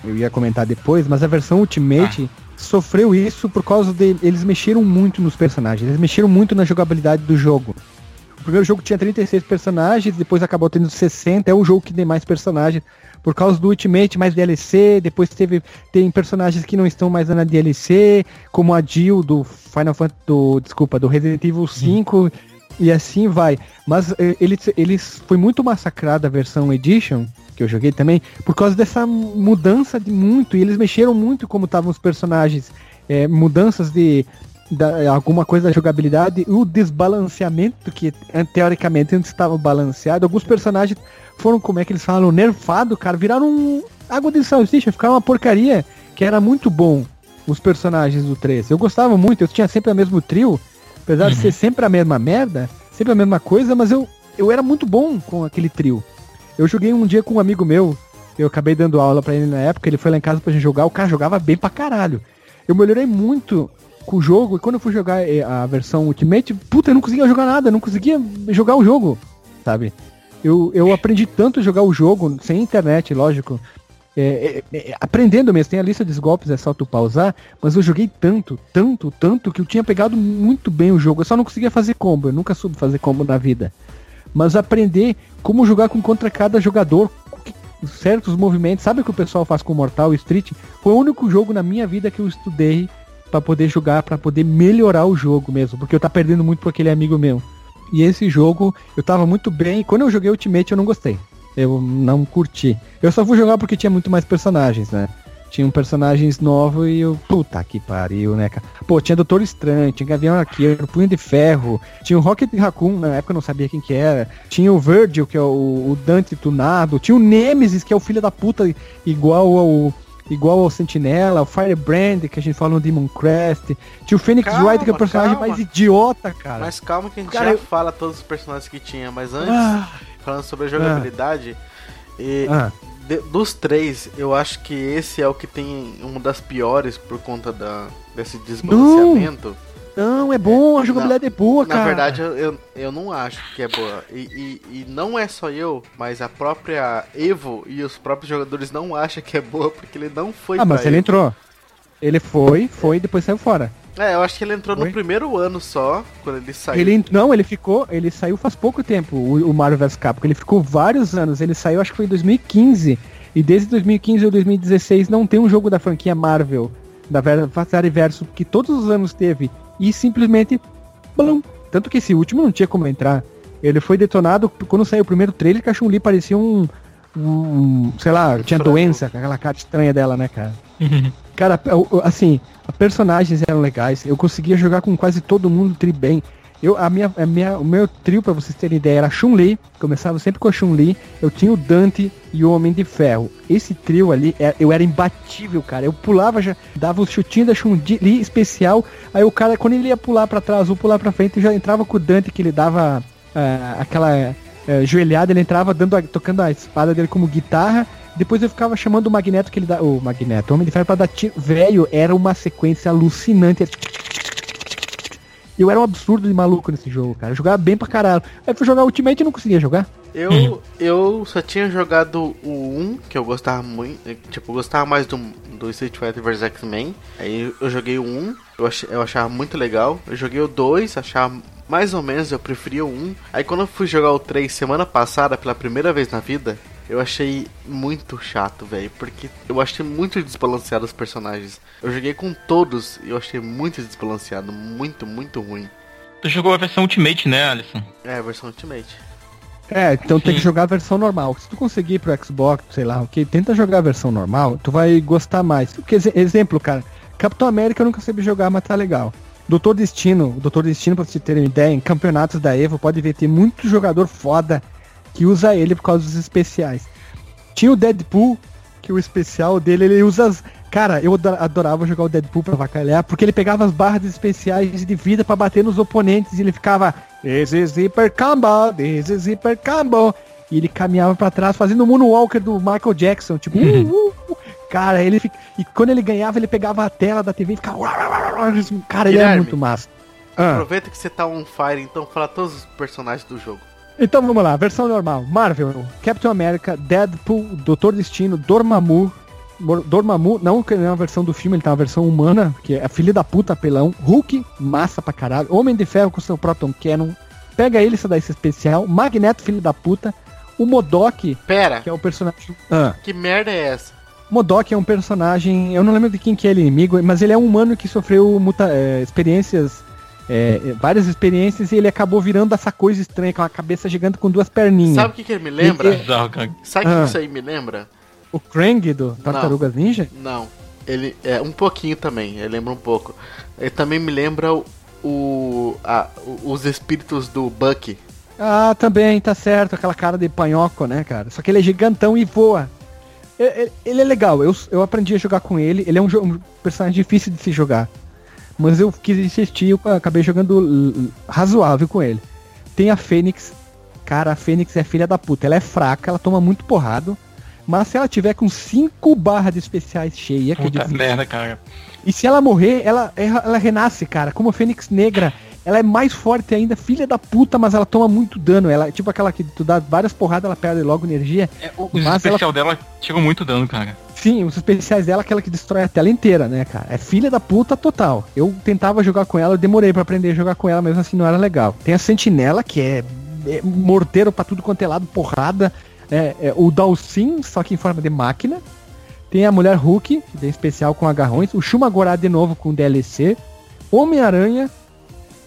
Eu ia comentar depois, mas a versão Ultimate sofreu isso por causa de. Eles mexeram muito nos personagens. Eles mexeram muito na jogabilidade do jogo. O primeiro jogo tinha 36 personagens, depois acabou tendo 60. É o jogo que tem mais personagens. Por causa do Ultimate, mais DLC. Depois teve tem personagens que não estão mais na DLC, como a Jill do Final Fantasy. Do, desculpa, do Resident Evil 5. E assim vai. Mas eh, eles, eles foi muito massacrada a versão Edition, que eu joguei também, por causa dessa mudança de muito. E eles mexeram muito como estavam os personagens. eh, mudanças de alguma coisa da jogabilidade. O desbalanceamento, que teoricamente antes estava balanceado. Alguns personagens foram, como é que eles falam, nerfado, cara. Viraram água de salsicha, ficaram uma porcaria. Que era muito bom os personagens do 3. Eu gostava muito, eu tinha sempre o mesmo trio. Apesar de ser sempre a mesma merda, sempre a mesma coisa, mas eu, eu era muito bom com aquele trio. Eu joguei um dia com um amigo meu, eu acabei dando aula pra ele na época, ele foi lá em casa pra gente jogar, o cara jogava bem pra caralho. Eu melhorei muito com o jogo, e quando eu fui jogar eh, a versão Ultimate, puta, eu não conseguia jogar nada, eu não conseguia jogar o jogo, sabe? Eu, eu aprendi tanto a jogar o jogo, sem internet, lógico, é, é, é, aprendendo mesmo, tem a lista dos golpes, é só tu pausar, mas eu joguei tanto, tanto, tanto, que eu tinha pegado muito bem o jogo. Eu só não conseguia fazer combo, eu nunca soube fazer combo na vida. Mas aprender como jogar com contra cada jogador, certos movimentos, sabe o que o pessoal faz com Mortal Street? Foi o único jogo na minha vida que eu estudei pra poder jogar, pra poder melhorar o jogo mesmo, porque eu tava perdendo muito por aquele amigo meu. E esse jogo eu tava muito bem, quando eu joguei Ultimate eu não gostei. Eu não curti. Eu só fui jogar porque tinha muito mais personagens, né? Tinham personagens novos e eu. Puta que pariu, né, cara? Pô, tinha Doutor Estranho, tinha Gavião Arqueiro, Punho de Ferro, tinha o Rocket Raccoon, na época eu não sabia quem que era. Tinha o Virgil, que é o, o Dante Tunado. Tinha o Nemesis, que é o filho da puta, igual ao. Igual ao Sentinela, o Firebrand, que a gente fala no Demon Crest. Tinha o Phoenix Calma, Wright, que é o personagem calma. mais idiota, cara. Mas calma que a gente Cara, já eu- fala todos os personagens que tinha, mas antes, Ah, falando sobre a jogabilidade, e ah, de- dos três, eu acho que esse é o que tem uma das piores por conta da, desse desbalanceamento. Não, é bom, a jogabilidade é boa, cara. Na verdade, eu, eu, eu não acho que é boa. E, e, e não é só eu, mas a própria Evo e os próprios jogadores não acham que é boa porque ele não foi Ah, mas ele entrou. Ele foi, foi e depois saiu fora. É, eu acho que ele entrou Foi? no primeiro ano só, quando ele saiu. Ele, não, ele ficou, ele saiu faz pouco tempo, o, o Mario vs Capcom. Ele ficou vários anos. Ele saiu, acho que foi em 2015. E desde 2015 ou 2016 não tem um jogo da franquia Marvel, da Atari Verso, que todos os anos teve. E simplesmente. blum. Tanto que esse último não tinha como entrar. Ele foi detonado quando saiu o primeiro trailer que a Chun-Li parecia um, um. Sei lá, tinha doença, com aquela cara estranha dela, né, cara? Cara, o- assim, as personagens eram legais. Eu conseguia jogar com quase todo mundo tri bem. Eu, a minha, a minha, o meu trio, pra vocês terem ideia, era Chun-Li. Começava sempre com a Chun-Li. Eu tinha o Dante e o Homem de Ferro. Esse trio ali, é- eu era imbatível, cara. Eu pulava, já dava o chutinho da Chun-Li especial. Aí o cara, quando ele ia pular pra trás ou pular pra frente, eu já entrava com o Dante, que ele dava ah, aquela eh, joelhada. Ele entrava dando a- tocando a espada dele como guitarra. Depois eu ficava chamando o Magneto que ele dá. O Magneto, o Homem de Ferro pra dar tiro. Velho, era uma sequência alucinante. Eu era um absurdo de maluco nesse jogo, cara. Eu jogava bem pra caralho. Aí fui jogar Ultimate e não conseguia jogar. Eu, eu só tinha jogado o 1, que eu gostava muito. Tipo, eu gostava mais do, do Street Fighter vs X-Men. Aí eu joguei o 1, eu, ach, eu achava muito legal. Eu joguei o 2, achava mais ou menos, eu preferia o 1. Aí quando eu fui jogar o 3 semana passada, pela primeira vez na vida, eu achei muito chato, velho. Porque eu achei muito desbalanceado os personagens. Eu joguei com todos e eu achei muito desbalanceado. Muito, muito ruim. Tu jogou a versão Ultimate, né, Alisson? É, a versão Ultimate. É, então tem que Sim. jogar a versão normal. Se tu conseguir pro Xbox, sei lá, ok, tenta jogar a versão normal, tu vai gostar mais. Porque, exe- exemplo, cara, Capitão América eu nunca soube jogar, mas tá legal. Doutor Destino, o Doutor Destino, pra vocês terem uma ideia, em campeonatos da Evo, pode ver, tem muito jogador foda que usa ele por causa dos especiais. Tinha o Deadpool, que o especial dele, ele usa as. Cara, eu ado- adorava jogar o Deadpool pra vacalhar, porque ele pegava as barras especiais de vida pra bater nos oponentes e ele ficava. This is Hyper Combo, this is Hyper Combo. E ele caminhava pra trás fazendo o Moonwalker do Michael Jackson, tipo. uh, uh, uh. Cara, ele fica. E quando ele ganhava, ele pegava a tela da TV e ficava. Cara, ele é muito massa. Ah. Aproveita que você tá on fire, então fala todos os personagens do jogo. Então vamos lá, versão normal. Marvel, Capitão América, Deadpool, Doutor Destino, Dormammu. Dormammu, não que não é uma versão do filme, ele tá uma versão humana, que é a filha da puta apelão. Hulk, massa pra caralho. Homem de Ferro com seu Proton Cannon. Pega ele, essa daí esse especial. Magneto, filho da puta. O Modok, Pera, que é o personagem. Ah. que merda é essa? Modok é um personagem, eu não lembro de quem que é ele inimigo, mas ele é um humano que sofreu muta, é, experiências, é, várias experiências e ele acabou virando essa coisa estranha, com a cabeça gigante com duas perninhas. Sabe o que, que ele me lembra? Ele-. Sabe o que Ah. isso aí me lembra? O Krang do Tartarugas Ninja? Não. Ele é um pouquinho também, ele lembra um pouco. Ele também me lembra o, o- a- os espíritos do Bucky. Ah, também, tá certo, aquela cara de panhoco, né, cara? Só que ele é gigantão e voa. E- e- Ele é legal, eu, eu aprendi a jogar com ele, ele é um, um personagem difícil de se jogar. Mas eu quis insistir, eu acabei jogando razoável com ele. Tem a Fênix, cara, a Fênix é filha da puta, ela é fraca, ela toma muito porrado. Mas se ela tiver com 5 barras de especiais cheia, que Puta difícil, merda, cara. e se ela morrer, ela, ela, renasce, cara. Como a Fênix Negra, ela é mais forte ainda, filha da puta, mas ela toma muito dano. Ela é tipo aquela que tu dá várias porradas, ela perde logo energia. É, o Mas ela- especial dela tirou muito dano, cara. Sim, os especiais dela, aquela que destrói a tela inteira, né, cara? É filha da puta total. Eu tentava jogar com ela, eu demorei pra aprender a jogar com ela, mesmo assim não era legal. Tem a Sentinela, que é, é morteiro pra tudo quanto é lado, porrada. É, é o Dalsin, só que em forma de máquina. Tem a Mulher Hulk, que tem especial com agarrões. O Shumagorá de novo com DLC. Homem-Aranha.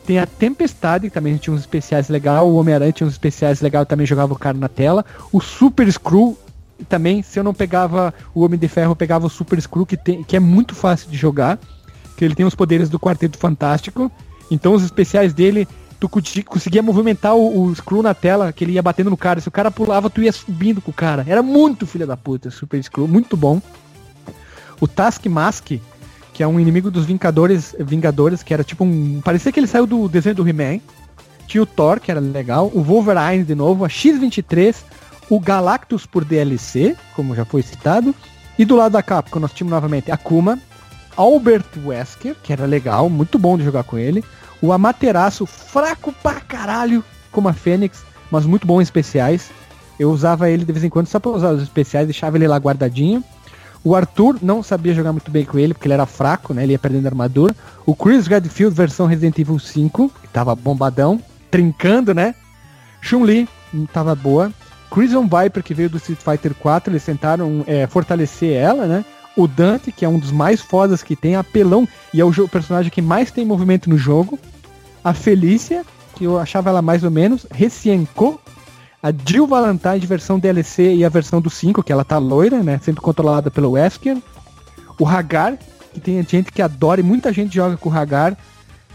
Tem a Tempestade, que também tinha uns especiais legal. O Homem-Aranha tinha uns especiais legal, também jogava o cara na tela. O Super Screw, e também, se eu não pegava o Homem de Ferro, eu pegava o Super Screw, que, tem, que é muito fácil de jogar. Que ele tem os poderes do Quarteto Fantástico. Então os especiais dele, tu conseguia movimentar o, o Screw na tela, que ele ia batendo no cara. Se o cara pulava, tu ia subindo com o cara. Era muito filha da puta, Super Screw, muito bom. O Taskmask, que é um inimigo dos Vingadores, Vingadores, que era tipo um. Parecia que ele saiu do desenho do He-Man. Tinha o Thor, que era legal, o Wolverine de novo, a X-23, o Galactus por DLC, como já foi citado, e do lado da Capcom nós tínhamos novamente a Kuma, Albert Wesker, que era legal, muito bom de jogar com ele. O Amaterasu, fraco pra caralho, como a Fênix, mas muito bom em especiais. Eu usava ele de vez em quando só pra usar os especiais, deixava ele lá guardadinho. O Arthur não sabia jogar muito bem com ele, porque ele era fraco, né? Ele ia perdendo armadura. O Chris Redfield, versão Resident Evil 5, que tava bombadão, trincando, né? Chun-Li, não tava boa. Crimson Viper, que veio do Street Fighter 4, eles tentaram é, fortalecer ela, né? O Dante, que é um dos mais fodas que tem, apelão, e é o personagem que mais tem movimento no jogo. A Felícia, que eu achava ela mais ou menos. Recienko, a Jill Valentine de versão DLC e a versão do 5, que ela tá loira, né? Sempre controlada pelo Wesker. O Hagar, que tem gente que adora e muita gente joga com o Hagar.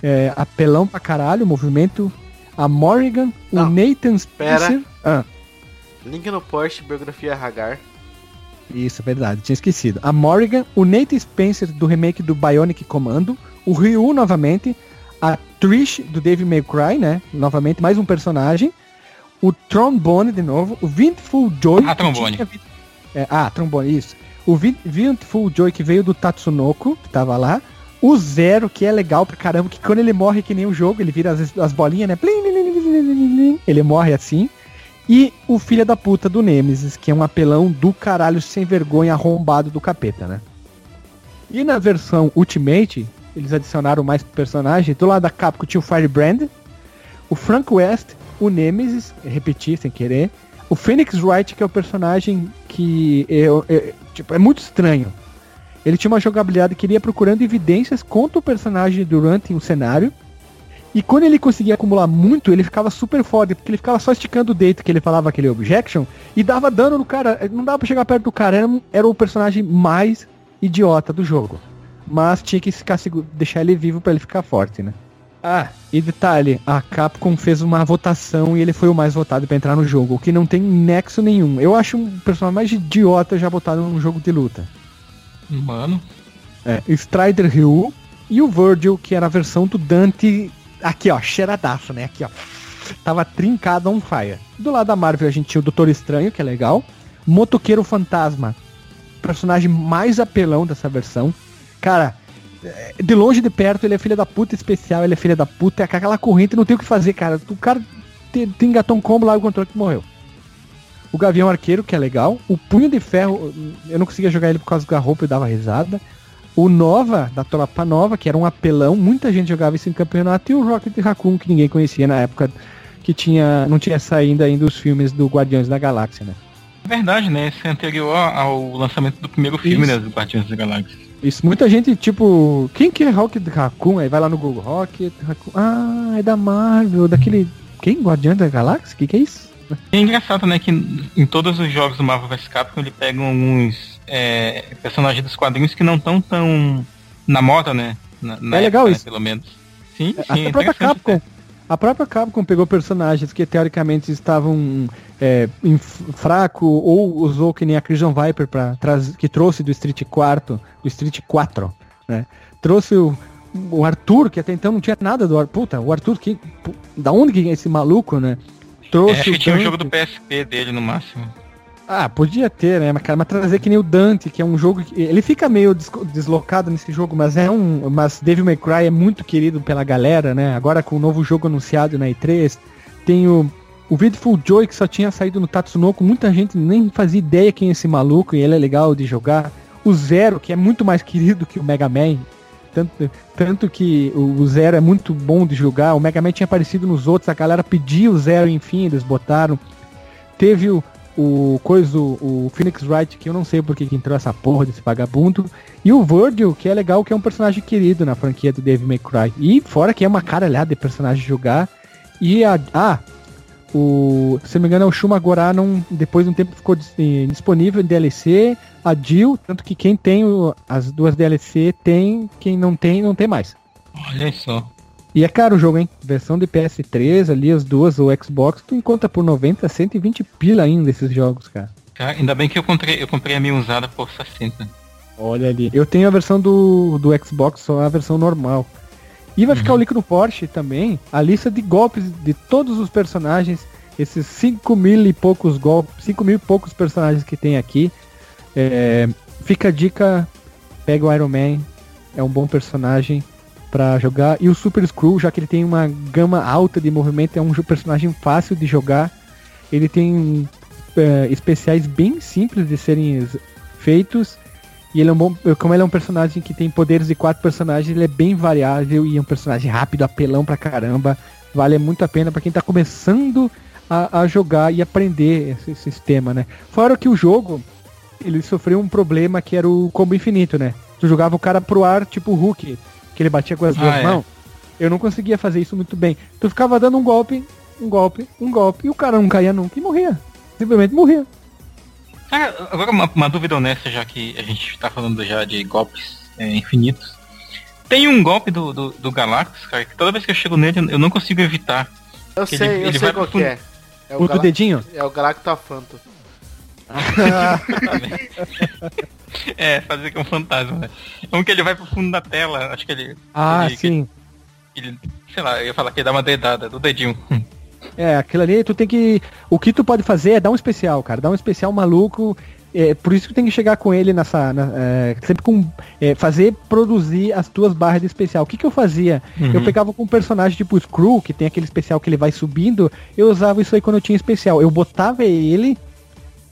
É, apelão pra caralho, movimento. A Morrigan, Não, o Nathan. Spencer. Ah, Link no post, biografia Hagar. isso, é verdade, tinha esquecido. A Morrigan, o Nathan Spencer do remake do Bionic Commando. O Ryu novamente. A Trish do Devil May Cry, né? Novamente, mais um personagem. O Trombone de novo. O Vintful Joy. Ah, que Trombone. tinha É, ah, Trombone, isso. O Vin- Vintful Joy que veio do Tatsunoko, que tava lá. O Zero, que é legal pra caramba, que quando ele morre que nem o jogo, ele vira as, as bolinhas, né? Ele morre assim. E o filho da puta do Nemesis, que é um apelão do caralho sem vergonha arrombado do capeta, né? E na versão Ultimate, eles adicionaram mais personagens. Do lado da Capcom tinha o Firebrand, o Frank West, o Nemesis, repeti sem querer, o Phoenix Wright, que é o personagem que é, é- tipo, é muito estranho. Ele tinha uma jogabilidade que ele ia procurando evidências contra o personagem durante um cenário. E quando ele conseguia acumular muito, ele ficava super foda, porque ele ficava só esticando o dedo que ele falava aquele objection e dava dano no cara. Não dava pra chegar perto do cara, era, era o personagem mais idiota do jogo. Mas tinha que ficar, deixar ele vivo pra ele ficar forte, né? Ah, e detalhe, a Capcom fez uma votação e ele foi o mais votado pra entrar no jogo, o que não tem nexo nenhum. Eu acho um personagem mais idiota já botado num jogo de luta. Mano. É, Strider Ryu e o Virgil, que era a versão do Dante. Aqui, ó, cheiradaço, né? Aqui, ó. Tava trincado on fire. Do lado da Marvel a gente tinha o Doutor Estranho, que é legal. Motoqueiro Fantasma. Personagem mais apelão dessa versão. Cara, é, de longe de perto, ele é filha da puta especial, ele é filha da puta, é aquela corrente, não tem o que fazer, cara. O cara te- te engatou um combo lá o controle que morreu. O Gavião Arqueiro, que é legal. O Punho de Ferro, eu não conseguia jogar ele por causa da roupa e dava risada. O Nova, da Tropa Nova, que era um apelão, muita gente jogava isso em campeonato. E o Rocket Raccoon, que ninguém conhecia na época, que tinha não tinha saído ainda os filmes do Guardiões da Galáxia, né? É verdade, né? Esse é anterior ao lançamento do primeiro filme, Isso. né? Do Guardiões da Galáxia. Isso, muita gente, tipo, quem que é Rocket Raccoon? Aí vai lá no Google, Rocket Raccoon. Ah, é da Marvel, daquele... Quem? Guardiões da Galáxia? O que que é isso? É engraçado, né, que em todos os jogos do Marvel vs Capcom ele pega alguns é, personagens dos quadrinhos que não estão tão na moda, né? Na, na É legal né, isso. pelo menos. Sim, sim. A própria Capcom. até. A própria Capcom pegou personagens que teoricamente estavam é, fraco ou usou que nem a Crimson Viper para que trouxe do Street 4, do Street 4, né? Trouxe o, o Arthur, que até então não tinha nada do Arthur. Puta, o Arthur, que, da onde que é esse maluco, né? É, Trouxe acho que tinha o Dante. jogo do PSP dele no máximo. Ah, podia ter, né? Mas, cara, mas trazer que nem o Dante, que é um jogo que. Ele fica meio deslocado nesse jogo, mas é um. Mas Devil May Cry é muito querido pela galera, né? Agora com o novo jogo anunciado na E3, tem o. O Vidful Joy, que só tinha saído no Tatsunoko, muita gente nem fazia ideia quem é esse maluco e ele é legal de jogar. O Zero, que é muito mais querido que o Mega Man. Tanto, tanto que o Zero é muito bom de jogar. O Mega Man tinha aparecido nos outros, a galera pediu o Zero, enfim, eles botaram. Teve o, o coisa, o, Phoenix Wright, que eu não sei porque que entrou essa porra desse vagabundo. E o Virgil, que é legal, que é um personagem querido na franquia do Devil May Cry. E fora que é uma caralhada de personagem jogar. E a. Ah, o. Se não me engano, é o Shuma Goranon, depois de um tempo ficou eh, disponível em DLC. A Jill, tanto que quem tem o- as duas DLC tem, quem não tem, não tem mais. Olha só. E é caro o jogo, hein? Versão de PS3 ali, as duas, o Xbox, tu encontra por 90, 120 pila ainda esses jogos, cara. Tá? Ainda bem que eu comprei, eu comprei a minha usada por 60. Olha ali. Eu tenho a versão do, do Xbox, só a versão normal. E vai ficar o link no Porsche também, a lista de golpes de todos os personagens, esses 5 mil e poucos golpes, 5 mil e poucos personagens que tem aqui. É, fica a dica, pega o Iron Man, é um bom personagem pra jogar. E o Super Screw, já que ele tem uma gama alta de movimento, é um personagem fácil de jogar. Ele tem eh, especiais bem simples de serem feitos. E ele é um bom. Como ele é um personagem que tem poderes de quatro personagens, ele é bem variável e é um personagem rápido, apelão pra caramba. Vale muito a pena pra quem tá começando a, a jogar e aprender esse sistema, né? Fora que o jogo, ele sofreu um problema que era o combo infinito, né? Tu jogava o cara pro ar, tipo Hulk, que ele batia com as Ah, duas é. mãos. Eu não conseguia fazer isso muito bem. Tu ficava dando um golpe, um golpe, um golpe, e o cara não caía nunca e morria. Simplesmente morria. Agora uma, uma dúvida honesta, já que a gente tá falando já de golpes é, infinitos. Tem um golpe do, do, do Galactus, cara, que toda vez que eu chego nele eu não consigo evitar. Eu Ele- sei, eu ele sei vai qual pro que é. É O do Gala- dedinho? É o Galactafanto. É, fazer que é um fantasma, né? É um que ele vai pro fundo da tela, acho que ele. Ah, ele, sim. ele- sei lá, eu ia falar que ele dá uma dedada do dedinho. É, aquilo ali tu tem que. O que tu pode fazer é dar um especial, cara. Dar um especial maluco. É, por isso que tem que chegar com ele nessa. na- é, sempre com. é, fazer produzir as tuas barras de especial. O que, que eu fazia? Eu pegava com um personagem tipo Screw, que tem aquele especial que ele vai subindo. Eu usava isso aí quando eu tinha especial. Eu botava ele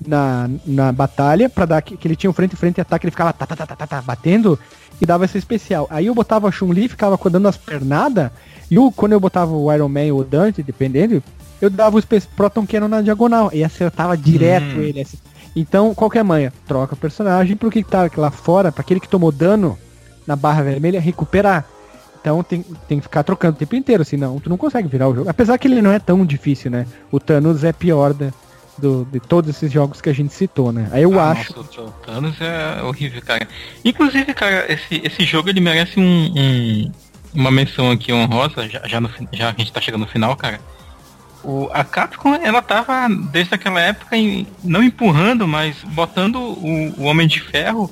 na, na batalha pra dar que, que ele tinha um frente a frente ataque, ele ficava tá, tá, tá, tá, tá, tá, batendo e dava esse especial. Aí eu botava a Chun-Li, ficava dando as pernadas, e o, quando eu botava o Iron Man ou o Dante, dependendo, eu dava o Proton Cannon na diagonal e acertava direto Hum. ele. assim. Então, qual que é manha? Troca o personagem pro que tá lá fora, pra aquele que tomou dano na barra vermelha, recuperar. Então tem, tem que ficar trocando o tempo inteiro, senão tu não consegue virar o jogo. Apesar que ele não é tão difícil, né? O Thanos é pior da, do, de todos esses jogos que a gente citou, né? Aí eu Ah, acho. Nossa, o Thanos é horrível, cara. Inclusive, cara, esse, esse jogo ele merece um, um- uma menção aqui honrosa, já, já, no, já a gente tá chegando no final, cara. O, a Capcom, ela tava, desde aquela época, em- não empurrando, mas botando o, o Homem de Ferro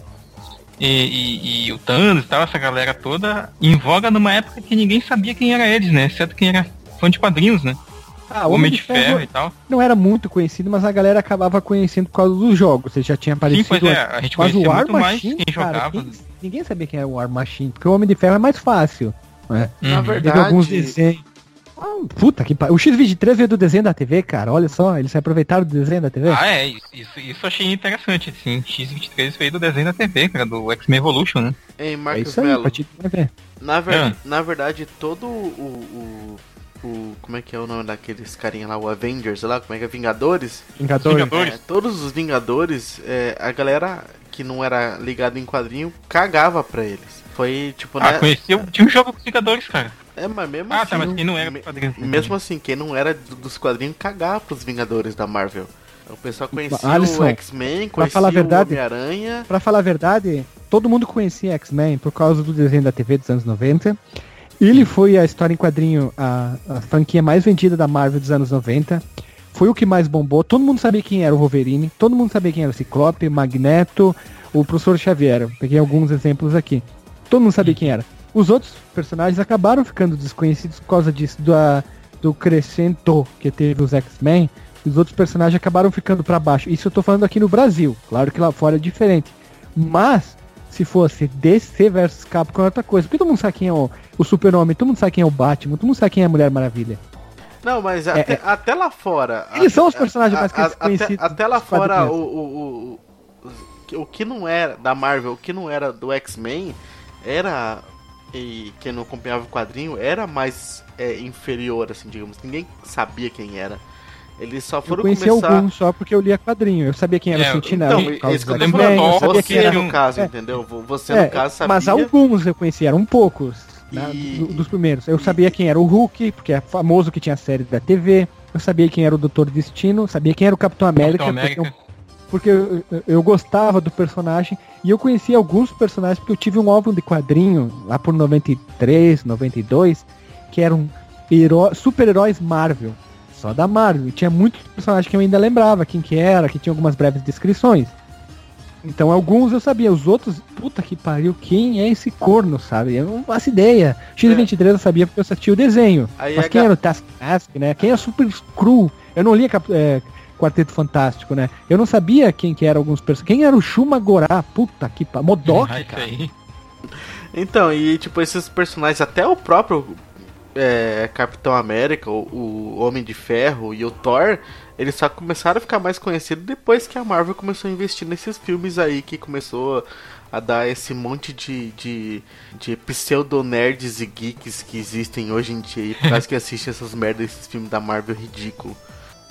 e, e- e o Thanos e tal, essa galera toda, em voga numa época que ninguém sabia quem era eles, né? Exceto quem era fã de quadrinhos, né? Ah, O Homem de Ferro e tal. não era muito conhecido, mas a galera acabava conhecendo por causa dos jogos. Ele já tinha Sim, aparecido. pois é, a gente Mas conhecia o War muito mais Machine, quem cara, jogava. quem- ninguém sabia quem era o War Machine, porque o Homem de Ferro é mais fácil. Né? Na Uhum. Teve alguns verdade, desenhos. Ah, puta que pariu. O X-23 veio do desenho da TV, cara. Olha só, eles se aproveitaram do desenho da TV. Ah, é, isso, isso, achei interessante, assim. X23 veio do desenho da TV, cara, do X-Men Evolution, né? Ei, é Marcos isso aí, Melo. pra ti vai ver. Na, ver... Ah. na verdade, todo o, o, o- Como é que é o nome daqueles carinha lá? O Avengers lá? Como é que é? Vingadores? Vingadores. Vingadores. É, todos os Vingadores, é, a galera que não era ligada em quadrinho cagava pra eles. Foi tipo, Ah, né? conheceu, tinha um jogo com os Vingadores, cara. É, mas mesmo Ah, assim. tá, mas quem não era me- dos quadrinhos. Mesmo assim, quem não era do- dos quadrinhos cagava pros Vingadores da Marvel. O pessoal conhecia Alisson, o X-Men, pra conhecia falar a verdade- o Homem-Aranha. Pra falar a verdade, todo mundo conhecia X-Men por causa do desenho da TV dos anos 90. Ele foi a história em quadrinho, a, a franquia mais vendida da Marvel dos anos 90. Foi o que mais bombou. Todo mundo sabia quem era o Wolverine. Todo mundo sabia quem era o Ciclope, Magneto, o Professor Xavier. Peguei alguns exemplos aqui. Todo mundo sabia quem era. Os outros personagens acabaram ficando desconhecidos por causa disso, do, crescento que teve os X-Men. Os outros personagens acabaram ficando pra baixo. Isso eu tô falando aqui no Brasil. Claro que lá fora é diferente. Mas, se fosse DC versus Capcom é outra coisa. Porque todo mundo sabe quem é o, o Super-Homem, todo mundo sabe quem é o Batman, todo mundo sabe quem é a Mulher Maravilha. Não, mas até, até lá fora. É, Eles a- são os a- personagens mais a- a- conhecidos Até, até lá fora, o, o, o, o que não era da Marvel, o que não era do X-Men, era. E quem não acompanhava o quadrinho era mais é, inferior, assim, digamos. Ninguém sabia quem era. Eles só Eu foram conheci começar. alguns só porque eu lia quadrinho. Eu sabia quem era É, o Sentinela. Então, isso que eu dos lembro eu sabia quem Você, era. no caso, é. entendeu? Você, É, no caso, sabia. Mas alguns eu conhecia, eram poucos. né, E- do- dos primeiros. Eu sabia quem era o Hulk, porque é famoso que tinha a série da TV. Eu sabia quem era o Doutor Destino, sabia quem era o Capitão América, Capitão porque eu América. porque eu, eu- eu gostava do personagem e eu conhecia alguns personagens porque eu tive um álbum de quadrinho lá por 93, 92, que eram heró- super-heróis Marvel, só da Marvel. E tinha muitos personagens que eu ainda lembrava quem que era, que tinha algumas breves descrições. Então alguns eu sabia, os outros, puta que pariu, quem é esse corno, sabe? Eu não faço ideia. X-23 eu sabia porque eu assisti o desenho. Aí Mas a quem era o Taskmask, né? Quem é o Super Screw? Eu não lia Cap- é, Quarteto Fantástico, né? Eu não sabia quem que era alguns personagens. Quem era o Shumagorá? Puta que pariu. Modok, cara. Então, e tipo, esses personagens, até o próprio é, Capitão América, o, o Homem de Ferro e o Thor, eles só começaram a ficar mais conhecidos depois que a Marvel começou a investir nesses filmes aí, que começou a dar esse monte de, de, de pseudo-nerds e geeks que existem hoje em dia, e por causa que assistem essas merdas, esses filmes da Marvel ridículo.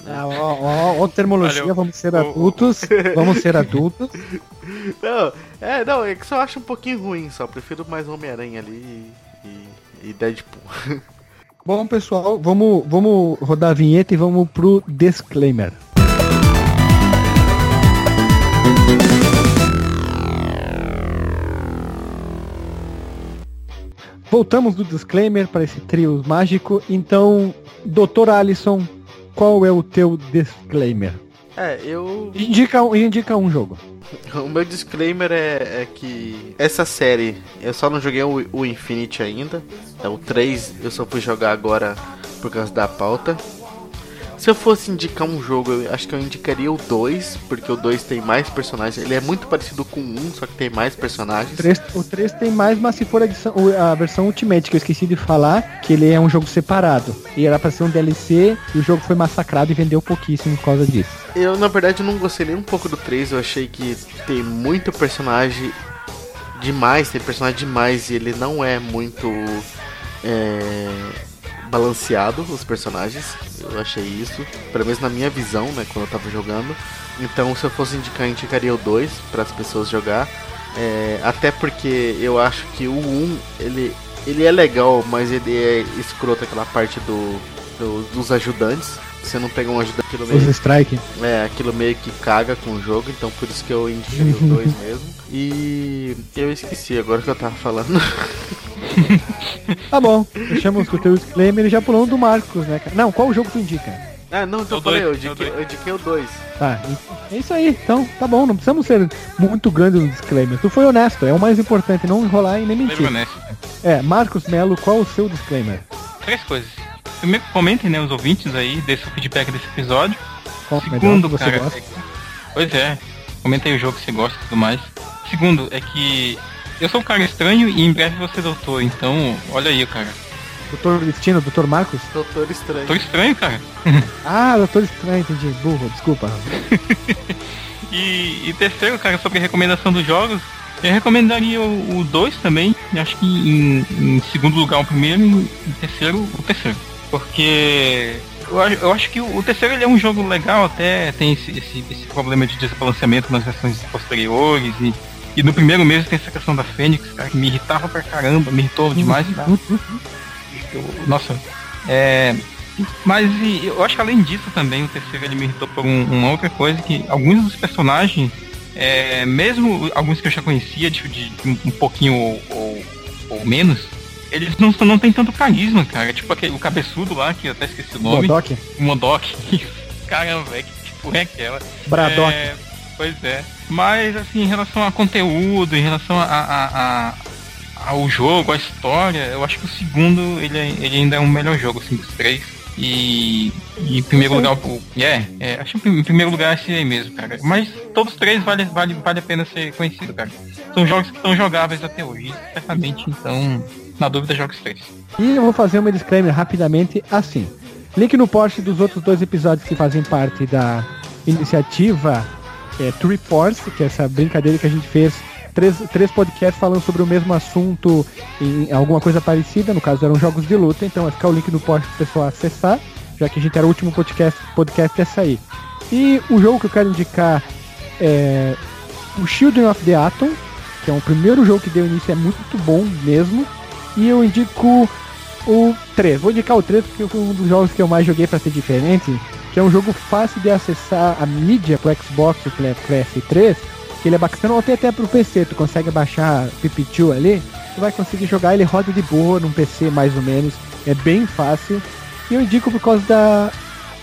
Ah, ó, ó, ó, termologia, Olha, vamos ser adultos. Vamos ser adultos. Não, é, não, é que só acho um pouquinho ruim, só prefiro mais Homem-Aranha ali e, e Deadpool. Bom, pessoal, vamos, vamos rodar a vinheta e vamos pro disclaimer. Voltamos do disclaimer para esse trio mágico. Então, Dr. Alisson, qual é o teu disclaimer? É, eu Indica, um- indica um jogo. O meu disclaimer é, é que essa série, eu só não joguei o, o Infinity ainda. É o 3, eu só fui jogar agora por causa da pauta. Se eu fosse indicar um jogo, eu acho que eu indicaria o 2, porque o 2 tem mais personagens. Ele é muito parecido com o 1, só que tem mais personagens. O 3, o 3 tem mais, mas se for a, edição- a versão Ultimate, que eu esqueci de falar, que ele é um jogo separado. E era pra ser um DLC, e o jogo foi massacrado e vendeu pouquíssimo por causa disso. Eu, na verdade, não gostei nem um pouco do 3. Eu achei que tem muito personagem demais, tem personagem demais e ele não é muito é, balanceado, os personagens. Eu achei isso, pelo menos na minha visão, né, quando eu tava jogando. Então, se eu fosse indicar, indicaria o 2 para as pessoas jogar. É, até porque eu acho que o 1 ele, ele é legal, mas ele é escroto aquela parte do, do- dos ajudantes. Você não pega um ajudante aquilo meio, Os Strike. é, aquilo meio que caga com o jogo, então por isso que eu indicaria o 2 mesmo. E eu esqueci agora que eu tava falando. Tá bom, com o teu disclaimer e já pulando do Marcos, né, cara? Não, qual jogo tu indica? ah, não, então É eu falei, eu dois, é indiquei, dois. eu indiquei o 2. Tá, é isso aí. Então, tá bom, não precisamos ser muito grande no disclaimer. Tu foi honesto, é o mais importante, não enrolar e nem mentir. honesto. É, Marcos Melo, qual o seu disclaimer? Três coisas. Primeiro, comentem, né, os ouvintes aí, desse o feedback desse episódio. Qual melhor Segundo, que você cara, gosta? é que- pois é, comenta aí o jogo que você gosta e tudo mais. Segundo, é que eu sou um cara estranho e em breve você doutor, então olha aí, cara. Doutor Destino, Doutor Marcos? Doutor Estranho. Tô estranho, cara. Ah, Doutor Estranho, entendi. Burro, desculpa. E, e terceiro, cara, sobre recomendação dos jogos, eu recomendaria o 2 também. Acho que em, em segundo lugar o primeiro e em terceiro o terceiro. Porque eu, eu acho que o, o terceiro ele é um jogo legal, até tem esse, esse, esse problema de desbalanceamento nas versões posteriores. E, e no primeiro mesmo tem essa questão da Fênix, cara, que me irritava pra caramba, me irritou demais. tá? Eu- nossa, é. Mas e, eu acho que além disso também o terceiro ele me irritou por um- uma outra coisa que alguns dos personagens, é, mesmo alguns que eu já conhecia de, de um, um pouquinho ou, ou- ou menos, eles não, não tem tanto carisma, cara. Tipo aquele, o cabeçudo lá, que eu até esqueci o nome. Modok? Modok. Caramba, velho, que tipo é aquela? Braddock. É, pois é. Mas assim, em relação a conteúdo, em relação a, a- a- ao jogo, à história, eu acho que o segundo ele, é- ele ainda é um melhor jogo, assim, dos três. E, e em primeiro lugar, o. É, é, acho que em primeiro lugar esse aí mesmo, cara. Mas todos os três vale, vale, vale a pena ser conhecido, cara. São jogos que estão jogáveis até hoje, certamente, então, na dúvida, joga os três. E eu vou fazer uma disclaimer rapidamente assim. Link no post dos outros dois episódios que fazem parte da iniciativa é, Tree Force, que é essa brincadeira que a gente fez. Três, três podcasts falando sobre o mesmo assunto em alguma coisa parecida, no caso eram jogos de luta, então vai ficar o link no post pro pessoal acessar, já que a gente era o último podcast, podcast a sair. E o jogo que eu quero indicar é o Children of the Atom, que é o primeiro jogo que deu início, é muito bom mesmo. E eu indico o 3. Vou indicar o 3 porque foi um dos jogos que eu mais joguei para ser diferente, que é um jogo fácil de acessar a mídia pro Xbox e pro PS3, que ele é bacana, ou até até pro PC, tu consegue baixar PP2 ali, tu vai conseguir jogar, ele roda de boa num PC mais ou menos, é bem fácil. E eu indico por causa da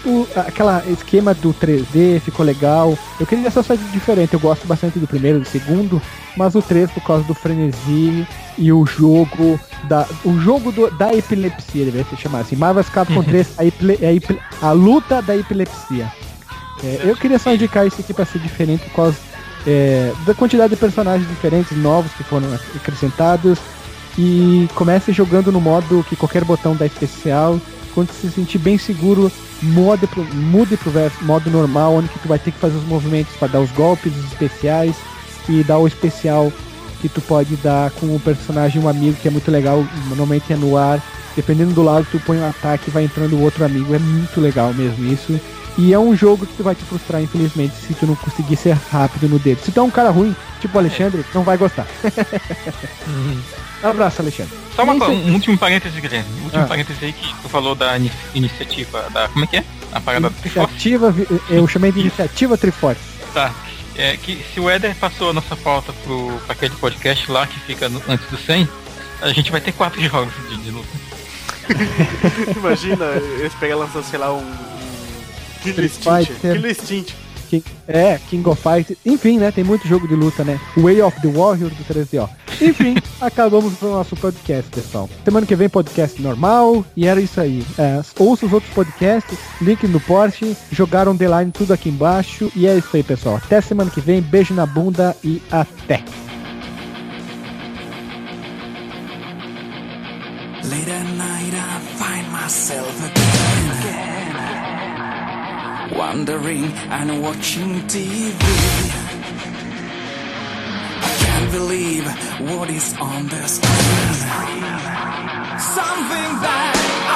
o, aquela esquema do 3D ficou legal. Eu queria só sair diferente. Eu gosto bastante do primeiro, do segundo, mas o 3 por causa do frenesi e o jogo da o jogo do- da epilepsia, deveria se chamar assim. Marvel's Capcom 3, a, epi- a epi- a luta da epilepsia. É, eu queria só indicar isso aqui para ser diferente por causa é, da quantidade de personagens diferentes, novos que foram acrescentados e comece jogando no modo que qualquer botão dá especial. Quando se sentir bem seguro, mude pro, mude pro modo normal, onde que tu vai ter que fazer os movimentos para dar os golpes os especiais e dar o especial que tu pode dar com o personagem um amigo que é muito legal, normalmente é no ar. Dependendo do lado, tu põe um ataque vai entrando o outro amigo. É muito legal mesmo isso. E é um jogo que tu vai te frustrar, infelizmente, se tu não conseguir ser rápido no dedo. Se tu é um cara ruim, tipo o Alexandre, não vai gostar. Abraço, Alexandre. Só uma, Nem co- sei- um último parêntese, Guilherme. Um último Ah. parêntese aí que tu falou da ini- iniciativa da. Como é que é? A parada do Triforce. Iniciativa, vi- eu chamei de iniciativa Triforce. Tá. É que se o Éder passou a nossa pauta pro, pra aquele podcast lá que fica no- antes do 100, a gente vai ter quatro jogos de, de luta. Imagina, eles pegam e lançam, sei lá, um. Killer Street. Fighter. Killer Instinct. King- é, King of Fighters. Enfim, né? Tem muito jogo de luta, né? Way of the Warrior do 3DO. Enfim, acabamos com o nosso podcast, pessoal. Semana que vem, podcast normal. E era isso aí. É, ouça os outros podcasts, link no Porsche, jogaram The Line tudo aqui embaixo. E é isso aí, pessoal. Até semana que vem. Beijo na bunda e até. Late at night, I find myself again, wandering and watching TV. I can't believe what is on the screen. Something that